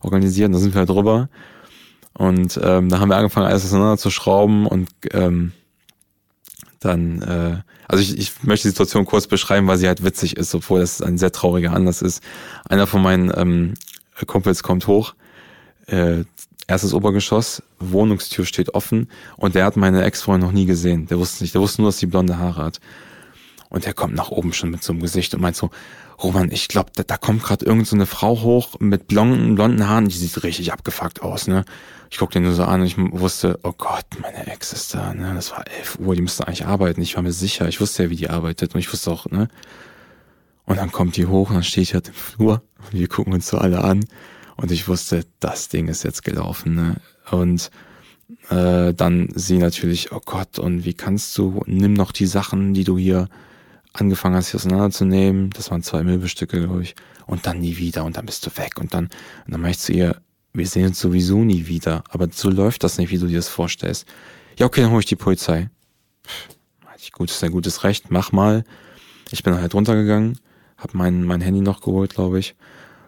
organisiert, da sind wir halt drüber. Und ähm, da haben wir angefangen, alles auseinander zu schrauben und ähm, dann, äh, also ich, ich möchte die Situation kurz beschreiben, weil sie halt witzig ist, obwohl das ein sehr trauriger Anlass ist. Einer von meinen ähm, Kumpels kommt hoch, äh, erstes Obergeschoss, Wohnungstür steht offen und der hat meine Ex-Freundin noch nie gesehen. Der wusste nicht, der wusste nur, dass sie blonde Haare hat. Und der kommt nach oben schon mit so einem Gesicht und meint so, Roman, ich glaube, da, da kommt gerade irgend so eine Frau hoch mit blonden, blonden Haaren, die sieht richtig abgefuckt aus, ne? Ich guck den nur so an und ich wusste, oh Gott, meine Ex ist da, ne? Das war 11 Uhr, die müsste eigentlich arbeiten. Ich war mir sicher, ich wusste ja, wie die arbeitet und ich wusste auch, ne? Und dann kommt die hoch und dann steht halt im Flur und wir gucken uns so alle an und ich wusste, das Ding ist jetzt gelaufen, ne? Und äh, dann sie natürlich, oh Gott, und wie kannst du, nimm noch die Sachen, die du hier angefangen hast, hier auseinanderzunehmen. Das waren zwei Möbelstücke, glaube ich. Und dann nie wieder und dann bist du weg. Und dann, und dann ich zu ihr, wir sehen uns sowieso nie wieder. Aber so läuft das nicht, wie du dir das vorstellst. Ja, okay, dann hole ich die Polizei. Ich, gut, ist ein gutes Recht, mach mal. Ich bin halt runtergegangen, hab mein, mein Handy noch geholt, glaube ich.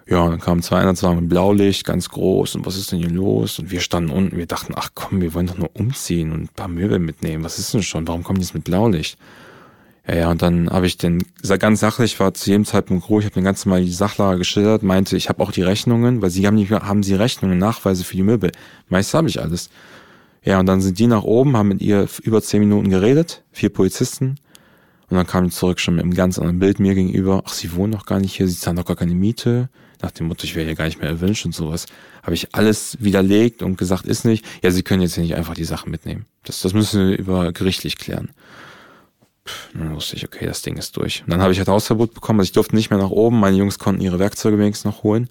Ja, und dann kamen zwei Einsatzwagen mit Blaulicht, ganz groß. Und was ist denn hier los? Und wir standen unten, wir dachten, ach komm, wir wollen doch nur umziehen und ein paar Möbel mitnehmen. Was ist denn schon? Warum kommen die jetzt mit Blaulicht? Ja, ja, und dann habe ich den, ganz sachlich war zu jedem Zeitpunkt ruhig, ich habe den ganzen Mal die Sachlage geschildert, meinte, ich habe auch die Rechnungen, weil sie haben nicht haben sie Rechnungen, Nachweise für die Möbel. Meist habe ich alles. Ja, und dann sind die nach oben, haben mit ihr über zehn Minuten geredet, vier Polizisten. Und dann kamen die zurück schon mit einem ganz anderen Bild mir gegenüber. Ach, sie wohnen noch gar nicht hier, sie zahlen doch gar keine Miete. Nach dem Motto, ich wäre hier gar nicht mehr erwünscht und sowas. Habe ich alles widerlegt und gesagt, ist nicht. Ja, sie können jetzt hier nicht einfach die Sachen mitnehmen. Das, das müssen wir über gerichtlich klären dann wusste ich, okay, das Ding ist durch. Und dann habe ich halt Hausverbot bekommen, also ich durfte nicht mehr nach oben. Meine Jungs konnten ihre Werkzeuge wenigstens noch holen.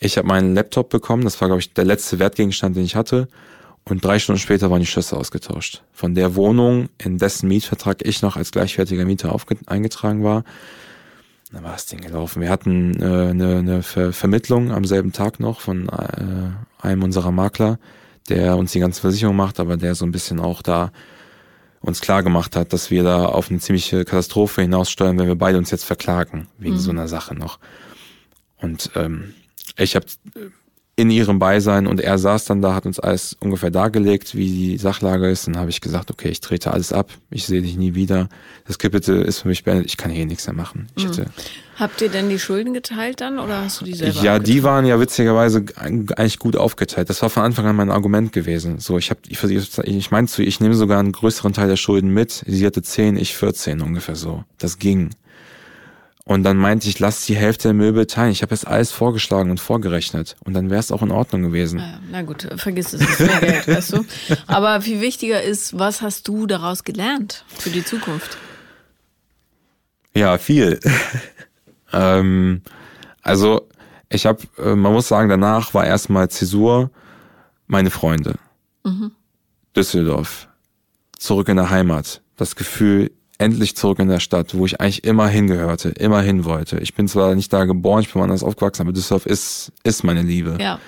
ich habe meinen Laptop bekommen, das war, glaube ich, der letzte Wertgegenstand, den ich hatte. Und drei Stunden später waren die Schlüssel ausgetauscht. Von der Wohnung, in dessen Mietvertrag ich noch als gleichwertiger Mieter eingetragen war. Da war das Ding gelaufen. Wir hatten äh, eine, eine Ver Vermittlung am selben Tag noch von äh, einem unserer Makler, der uns die ganze Versicherung macht, aber der so ein bisschen auch da uns klar gemacht hat, dass wir da auf eine ziemliche Katastrophe hinaussteuern, wenn wir beide uns jetzt verklagen, wegen mhm. so einer Sache noch. Und ähm, ich habe in ihrem Beisein und er saß dann da, hat uns alles ungefähr dargelegt, wie die Sachlage ist. Dann habe ich gesagt, okay, ich trete alles ab, ich sehe dich nie wieder. Das Kapitel ist für mich beendet, ich kann hier nichts mehr machen. Ich mhm. Habt ihr denn die Schulden geteilt dann oder hast du die selber? Ja, die waren ja witzigerweise eigentlich gut aufgeteilt. Das war von Anfang an mein Argument gewesen. So, ich habe, ich, ich meinte ich nehme sogar einen größeren Teil der Schulden mit. Sie hatte 10, ich 14 ungefähr so. Das ging. Und dann meinte ich, lass die Hälfte der Möbel teilen. Ich habe jetzt alles vorgeschlagen und vorgerechnet. Und dann wäre es auch in Ordnung gewesen. Na, na gut, vergiss es, ist mehr Geld, weißt du. Aber viel wichtiger ist, was hast du daraus gelernt für die Zukunft? Ja, viel. ähm, also ich habe, äh, man muss sagen, danach war erstmal Zäsur meine Freunde. Mhm. Düsseldorf. Zurück in der Heimat. Das Gefühl, endlich zurück in der Stadt, wo ich eigentlich immer hingehörte, immer hin wollte. Ich bin zwar nicht da geboren, ich bin woanders aufgewachsen, aber Düsseldorf ist, ist meine Liebe. Ja.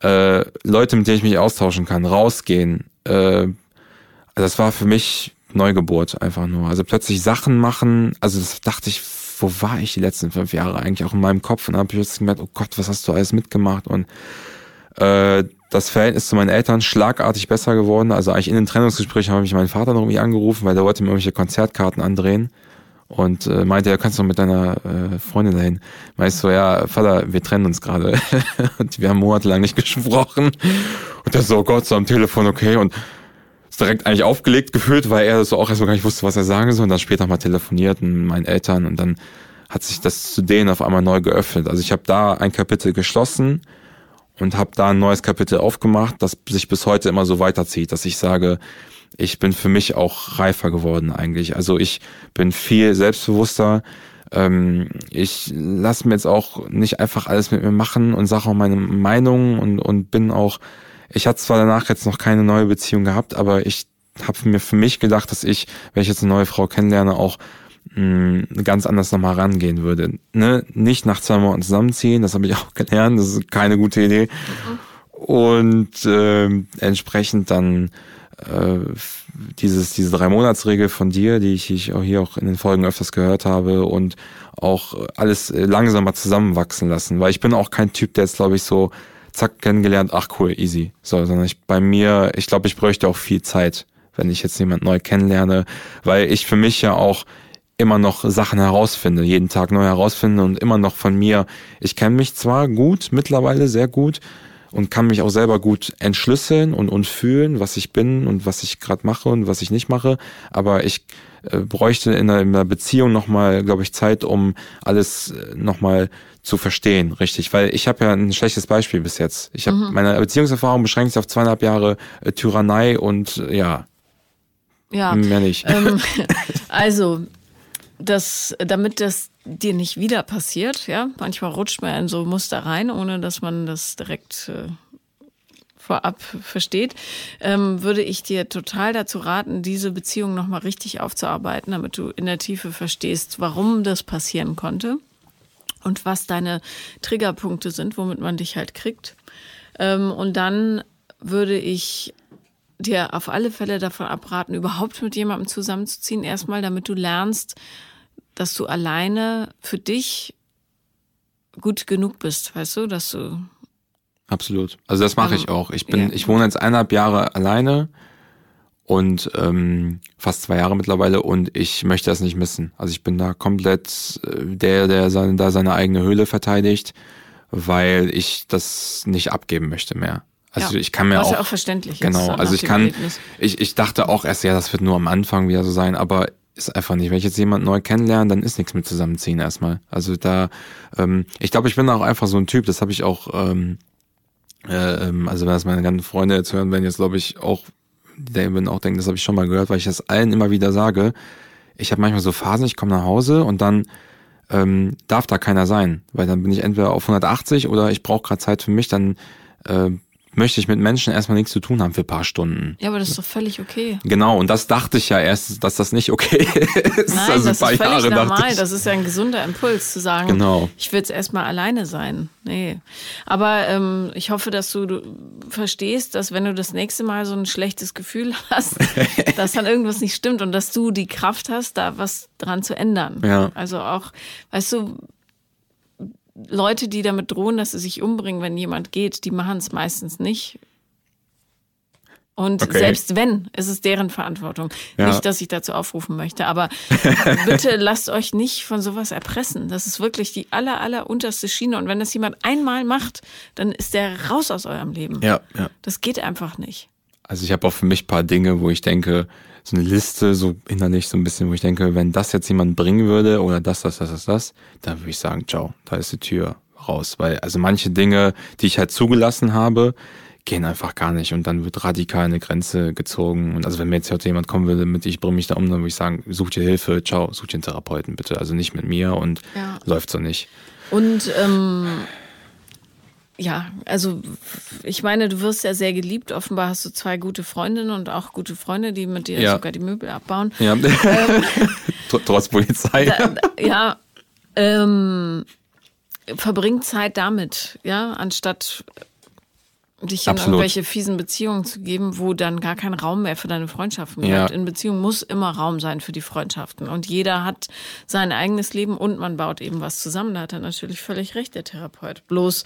Äh, Leute, mit denen ich mich austauschen kann, rausgehen. Äh, das war für mich Neugeburt einfach nur. Also plötzlich Sachen machen, also das dachte ich, wo war ich die letzten fünf Jahre eigentlich auch in meinem Kopf und habe ich jetzt gemerkt, oh Gott, was hast du alles mitgemacht und äh, das Verhältnis zu meinen Eltern schlagartig besser geworden. Also eigentlich in den Trennungsgesprächen habe ich meinen Vater noch irgendwie angerufen, weil der wollte mir irgendwelche Konzertkarten andrehen und äh, meinte, ja, kannst du mit deiner äh, Freundin dahin. Meist so, ja, Vater, wir trennen uns gerade und wir haben monatelang nicht gesprochen. Und der so, oh Gott, so am Telefon, okay und ist direkt eigentlich aufgelegt gefühlt, weil er so auch erstmal gar nicht wusste, was er sagen soll und dann später mal telefoniert mit meinen Eltern und dann hat sich das zu denen auf einmal neu geöffnet. Also ich habe da ein Kapitel geschlossen und habe da ein neues Kapitel aufgemacht, das sich bis heute immer so weiterzieht, dass ich sage, ich bin für mich auch reifer geworden eigentlich. Also ich bin viel selbstbewusster. Ähm, ich lasse mir jetzt auch nicht einfach alles mit mir machen und sage auch meine Meinung und, und bin auch, ich hatte zwar danach jetzt noch keine neue Beziehung gehabt, aber ich habe mir für mich gedacht, dass ich, wenn ich jetzt eine neue Frau kennenlerne, auch mh, ganz anders nochmal rangehen würde. Ne? Nicht nach zwei Monaten zusammenziehen, das habe ich auch gelernt, das ist keine gute Idee. Und äh, entsprechend dann äh, dieses, diese drei Monatsregel von dir, die ich, ich auch hier auch in den Folgen öfters gehört habe und auch alles langsamer zusammenwachsen lassen, weil ich bin auch kein Typ, der jetzt glaube ich so zack kennengelernt, ach cool, easy, so, sondern ich bei mir, ich glaube, ich bräuchte auch viel Zeit, wenn ich jetzt jemand neu kennenlerne, weil ich für mich ja auch immer noch Sachen herausfinde, jeden Tag neu herausfinde und immer noch von mir, ich kenne mich zwar gut, mittlerweile sehr gut und kann mich auch selber gut entschlüsseln und, und fühlen, was ich bin und was ich gerade mache und was ich nicht mache, aber ich äh, bräuchte in einer, in einer Beziehung nochmal, glaube ich, Zeit, um alles äh, nochmal zu verstehen, richtig, weil ich habe ja ein schlechtes Beispiel bis jetzt. Ich habe mhm. meine Beziehungserfahrung beschränkt sich auf zweieinhalb Jahre äh, Tyrannei und äh, ja, ja, mehr nicht. Ähm, also das, damit das dir nicht wieder passiert, ja, manchmal rutscht man in so Muster rein, ohne dass man das direkt äh, vorab versteht, ähm, würde ich dir total dazu raten, diese Beziehung nochmal richtig aufzuarbeiten, damit du in der Tiefe verstehst, warum das passieren konnte und was deine Triggerpunkte sind, womit man dich halt kriegt. Ähm, und dann würde ich dir auf alle Fälle davon abraten, überhaupt mit jemandem zusammenzuziehen, erstmal, damit du lernst, dass du alleine für dich gut genug bist, weißt du, dass du. Absolut. Also das mache ich auch. Ich bin, ja. ich wohne jetzt eineinhalb Jahre alleine und ähm, fast zwei Jahre mittlerweile und ich möchte das nicht missen. Also ich bin da komplett äh, der, der seine, da seine eigene Höhle verteidigt, weil ich das nicht abgeben möchte mehr. Also ja, ich kann mir was auch, ja auch verständlich genau, also ich kann, ich, ich dachte auch erst, ja, das wird nur am Anfang wieder so sein, aber ist einfach nicht. Wenn ich jetzt jemanden neu kennenlerne, dann ist nichts mit zusammenziehen erstmal. Also da, ähm, ich glaube, ich bin auch einfach so ein Typ, das habe ich auch, ähm, äh, ähm, also wenn das meine ganzen Freunde jetzt hören, werden jetzt, glaube ich, auch, die werden auch denken, das habe ich schon mal gehört, weil ich das allen immer wieder sage. Ich habe manchmal so Phasen, ich komme nach Hause und dann ähm, darf da keiner sein, weil dann bin ich entweder auf 180 oder ich brauche gerade Zeit für mich, dann äh, möchte ich mit Menschen erstmal nichts zu tun haben für ein paar Stunden. Ja, aber das ist doch völlig okay. Genau, und das dachte ich ja erst, dass das nicht okay ist. Nein, also das ist völlig Jahre normal. Das ist ja ein gesunder Impuls zu sagen, Genau. ich will jetzt erstmal alleine sein. Nee. Aber ähm, ich hoffe, dass du, du verstehst, dass wenn du das nächste Mal so ein schlechtes Gefühl hast, dass dann irgendwas nicht stimmt und dass du die Kraft hast, da was dran zu ändern. Ja. Also auch, weißt du, Leute, die damit drohen, dass sie sich umbringen, wenn jemand geht, die machen es meistens nicht. Und Okay. selbst wenn, ist es deren Verantwortung. Ja. Nicht, dass ich dazu aufrufen möchte, aber bitte lasst euch nicht von sowas erpressen. Das ist wirklich die aller, aller unterste Schiene. Und wenn das jemand einmal macht, dann ist der raus aus eurem Leben. Ja, ja. Das geht einfach nicht. Also ich habe auch für mich ein paar Dinge, wo ich denke, so eine Liste, so innerlich so ein bisschen, wo ich denke, wenn das jetzt jemand bringen würde oder das, das, das, das, das, dann würde ich sagen, ciao, da ist die Tür raus. Weil also manche Dinge, die ich halt zugelassen habe, gehen einfach gar nicht und dann wird radikal eine Grenze gezogen. Und also wenn mir jetzt heute jemand kommen würde mit, ich bringe mich da um, dann würde ich sagen, such dir Hilfe, ciao, such dir einen Therapeuten bitte. Also nicht mit mir und Ja. läuft so nicht. Und ähm, ja, also ich meine, du wirst ja sehr geliebt. Offenbar hast du zwei gute Freundinnen und auch gute Freunde, die mit dir Ja. sogar die Möbel abbauen. Ja. Tr- Trotz Polizei. Da, da, ja, ähm, verbringt Zeit damit, ja, anstatt dich in Absolut. irgendwelche fiesen Beziehungen zu geben, wo dann gar kein Raum mehr für deine Freundschaften Ja. bleibt. In Beziehungen muss immer Raum sein für die Freundschaften. Und jeder hat sein eigenes Leben und man baut eben was zusammen. Da hat er natürlich völlig recht, der Therapeut. Bloß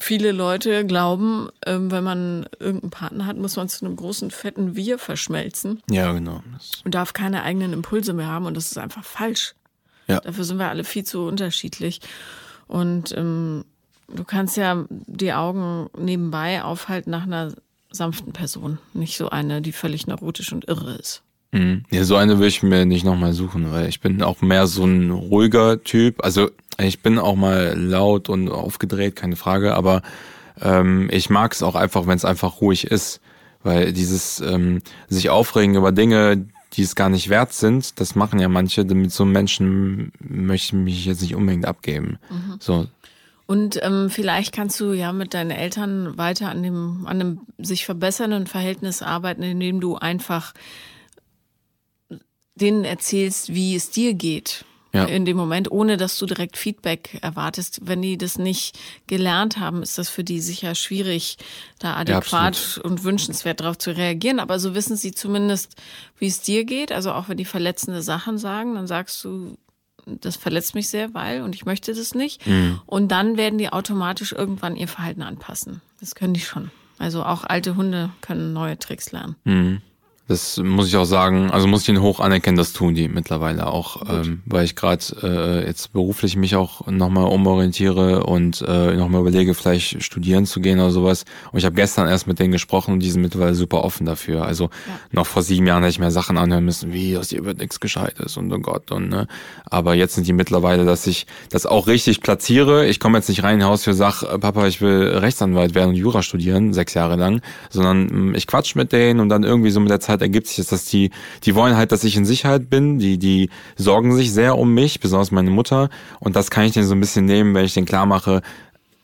viele Leute glauben, ähm, wenn man irgendeinen Partner hat, muss man zu einem großen, fetten Wir verschmelzen Ja, genau. Und darf keine eigenen Impulse mehr haben. Und das ist einfach falsch. Ja. Dafür sind wir alle viel zu unterschiedlich. Und ähm, du kannst ja die Augen nebenbei aufhalten nach einer sanften Person. Nicht so eine, die völlig neurotisch und irre ist. Mhm. Ja, so eine will ich mir nicht nochmal suchen, weil ich bin auch mehr so ein ruhiger Typ. Also ich bin auch mal laut und aufgedreht, keine Frage, aber ähm, ich mag es auch einfach, wenn es einfach ruhig ist. Weil dieses ähm, sich aufregen über Dinge, die es gar nicht wert sind, das machen ja manche. Mit so einem Menschen möchte ich mich jetzt nicht unbedingt abgeben. So, Und ähm, vielleicht kannst du ja mit deinen Eltern weiter an dem, an dem sich verbessernden Verhältnis arbeiten, indem du einfach denen erzählst, wie es dir geht. Ja. In dem Moment, ohne dass du direkt Feedback erwartest. Wenn die das nicht gelernt haben, ist das für die sicher schwierig, da adäquat absolut. und wünschenswert darauf zu reagieren. Aber so wissen sie zumindest, wie es dir geht. Also auch wenn die verletzende Sachen sagen, dann sagst du, das verletzt mich sehr, weil und ich möchte das nicht. Und dann werden die automatisch irgendwann ihr Verhalten anpassen. Das können die schon. Also auch alte Hunde können neue Tricks lernen. Das muss ich auch sagen, also muss ich ihn hoch anerkennen, das tun die mittlerweile auch, ähm, weil ich gerade äh, jetzt beruflich mich auch nochmal umorientiere und äh, nochmal überlege, vielleicht studieren zu gehen oder sowas. Und ich habe gestern erst mit denen gesprochen und die sind mittlerweile super offen dafür. Also noch vor sieben Jahren hätte ich mir Sachen anhören müssen, wie aus dir wird nichts Gescheites und oh Gott und ne. Aber jetzt sind die mittlerweile, dass ich das auch richtig platziere. Ich komme jetzt nicht rein in Haus für sag, äh, Papa, ich will Rechtsanwalt werden und Jura studieren, sechs Jahre lang, sondern mh, ich quatsch mit denen und dann irgendwie so mit der Zeit ergibt sich das, dass die, die wollen halt, dass ich in Sicherheit bin, die, die sorgen sich sehr um mich, besonders meine Mutter. Und das kann ich denen so ein bisschen nehmen, wenn ich denen klar mache,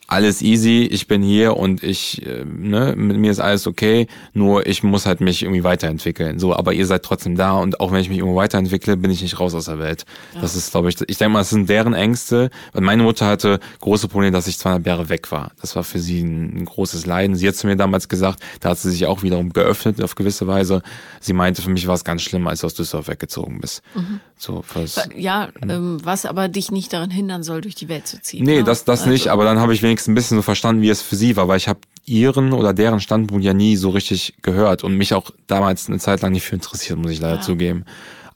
alles easy, ich bin hier und ich, äh, ne, mit mir ist alles okay, nur ich muss halt mich irgendwie weiterentwickeln. So, aber ihr seid trotzdem da und auch wenn ich mich irgendwo weiterentwickle, bin ich nicht raus aus der Welt. Das ist, glaube ich, ich denke mal, das sind deren Ängste. Weil meine Mutter hatte große Probleme, dass ich zweieinhalb Jahre weg war. Das war für sie ein, ein großes Leiden. Sie hat zu mir damals gesagt, da hat sie sich auch wiederum geöffnet auf gewisse Weise. Sie meinte, für mich war es ganz schlimm, als du aus Düsseldorf weggezogen bist. So, was, Ja, ähm, was aber dich nicht daran hindern soll, durch die Welt zu ziehen. Nee, ne? das, das Also, nicht, aber dann habe ich wenigstens ein bisschen so verstanden, wie es für sie war, weil ich habe ihren oder deren Standpunkt ja nie so richtig gehört und mich auch damals eine Zeit lang nicht für interessiert, muss ich leider Ja. zugeben.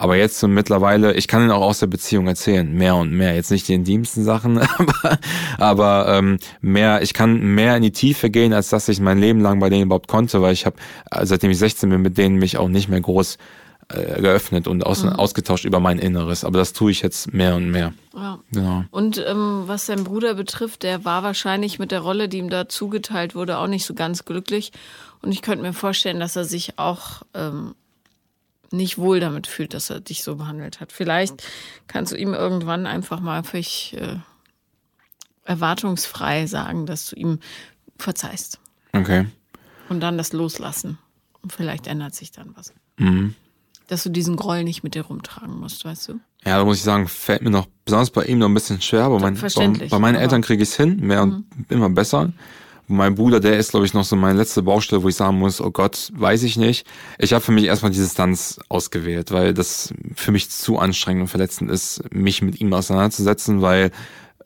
Aber jetzt so mittlerweile, ich kann ihnen auch aus der Beziehung erzählen, mehr und mehr. Jetzt nicht die intimsten Sachen, aber, aber ähm, mehr, ich kann mehr in die Tiefe gehen, als dass ich mein Leben lang bei denen überhaupt konnte, weil ich habe, seitdem ich 16 bin, mit denen mich auch nicht mehr groß äh, geöffnet und aus, ausgetauscht über mein Inneres. Aber das tue ich jetzt mehr und mehr. Ja. Genau. Und ähm, was sein Bruder betrifft, der war wahrscheinlich mit der Rolle, die ihm da zugeteilt wurde, auch nicht so ganz glücklich. Und ich könnte mir vorstellen, dass er sich auch ähm, nicht wohl damit fühlt, dass er dich so behandelt hat. Vielleicht kannst du ihm irgendwann einfach mal völlig äh, erwartungsfrei sagen, dass du ihm verzeihst. Okay. Und dann das loslassen. Und vielleicht ändert sich dann was. Mhm. Dass du diesen Groll nicht mit dir rumtragen musst, weißt du? Ja, da muss ich sagen, fällt mir noch besonders bei ihm noch ein bisschen schwer, aber mein, bei, bei meinen Eltern kriege ich es hin, mehr und immer besser. Mein Bruder, der ist, glaube ich, noch so meine letzte Baustelle, wo ich sagen muss, oh Gott, weiß ich nicht. Ich habe für mich erstmal die Distanz ausgewählt, weil das für mich zu anstrengend und verletzend ist, mich mit ihm auseinanderzusetzen, weil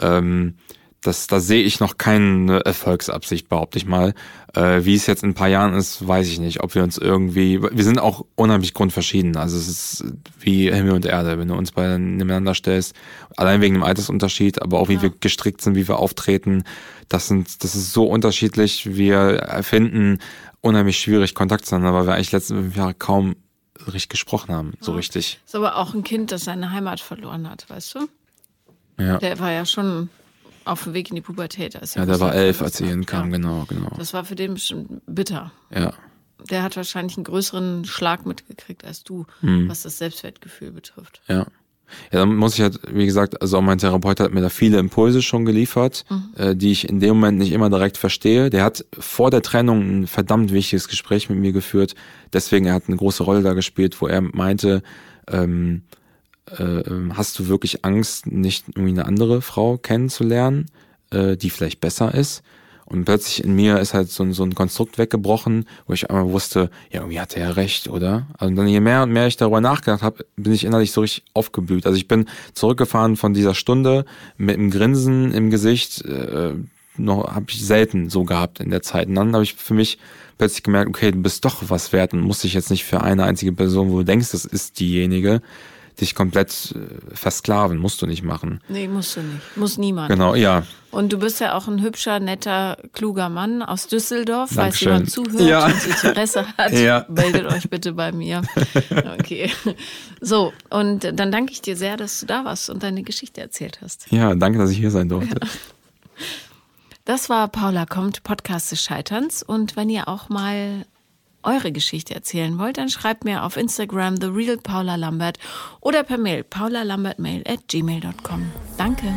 ähm, das, da sehe ich noch keine Erfolgsabsicht, behaupte ich mal. Äh, wie es jetzt in ein paar Jahren ist, weiß ich nicht, ob wir uns irgendwie, wir sind auch unheimlich grundverschieden. Also es ist wie Himmel und Erde, wenn du uns beide nebeneinander stellst. Allein wegen dem Altersunterschied, aber auch wie Ja. wir gestrickt sind, wie wir auftreten. Das sind, das ist so unterschiedlich. Wir finden unheimlich schwierig, Kontakt zueinander, weil wir eigentlich letzten fünf Jahre kaum richtig gesprochen haben, so richtig. Ist aber auch ein Kind, das seine Heimat verloren hat, weißt du? Ja, Der war ja schon auf dem Weg in die Pubertät. als er ja der war elf, als sie hinkam, Ja. genau, genau. Das war für den bestimmt bitter. Ja. Der hat wahrscheinlich einen größeren Schlag mitgekriegt als du, Mhm. was das Selbstwertgefühl betrifft. Ja. Ja, dann muss ich halt, wie gesagt, also auch mein Therapeut hat mir da viele Impulse schon geliefert, äh, die ich in dem Moment nicht immer direkt verstehe. Der hat vor der Trennung ein verdammt wichtiges Gespräch mit mir geführt. Deswegen, er hat eine große Rolle da gespielt, wo er meinte, ähm, äh, ähm, hast du wirklich Angst, nicht irgendwie eine andere Frau kennenzulernen, äh, die vielleicht besser ist? Und plötzlich in mir ist halt so ein, so ein Konstrukt weggebrochen, wo ich einmal wusste, ja, irgendwie hat er recht, oder? Und dann je mehr und mehr ich darüber nachgedacht habe, bin ich innerlich so richtig aufgeblüht. Also ich bin zurückgefahren von dieser Stunde mit einem Grinsen im Gesicht, äh, noch habe ich selten so gehabt in der Zeit. Und dann habe ich für mich plötzlich gemerkt, okay, du bist doch was wert und musst dich jetzt nicht für eine einzige Person, wo du denkst, das ist diejenige, dich komplett äh, versklaven, musst du nicht machen. Nee, musst du nicht. Muss niemand. Genau, ja. Und du bist ja auch ein hübscher, netter, kluger Mann aus Düsseldorf. Falls jemand zuhört Ja. und Interesse hat, Ja. meldet euch bitte bei mir. Okay. So, und dann danke ich dir sehr, dass du da warst und deine Geschichte erzählt hast. Ja, danke, dass ich hier sein durfte. Das war Paula kommt, Podcast des Scheiterns. Und wenn ihr auch mal eure Geschichte erzählen wollt, dann schreibt mir auf Instagram The Real Paula Lambert oder per Mail paulalambertmail at gmail.com. Danke.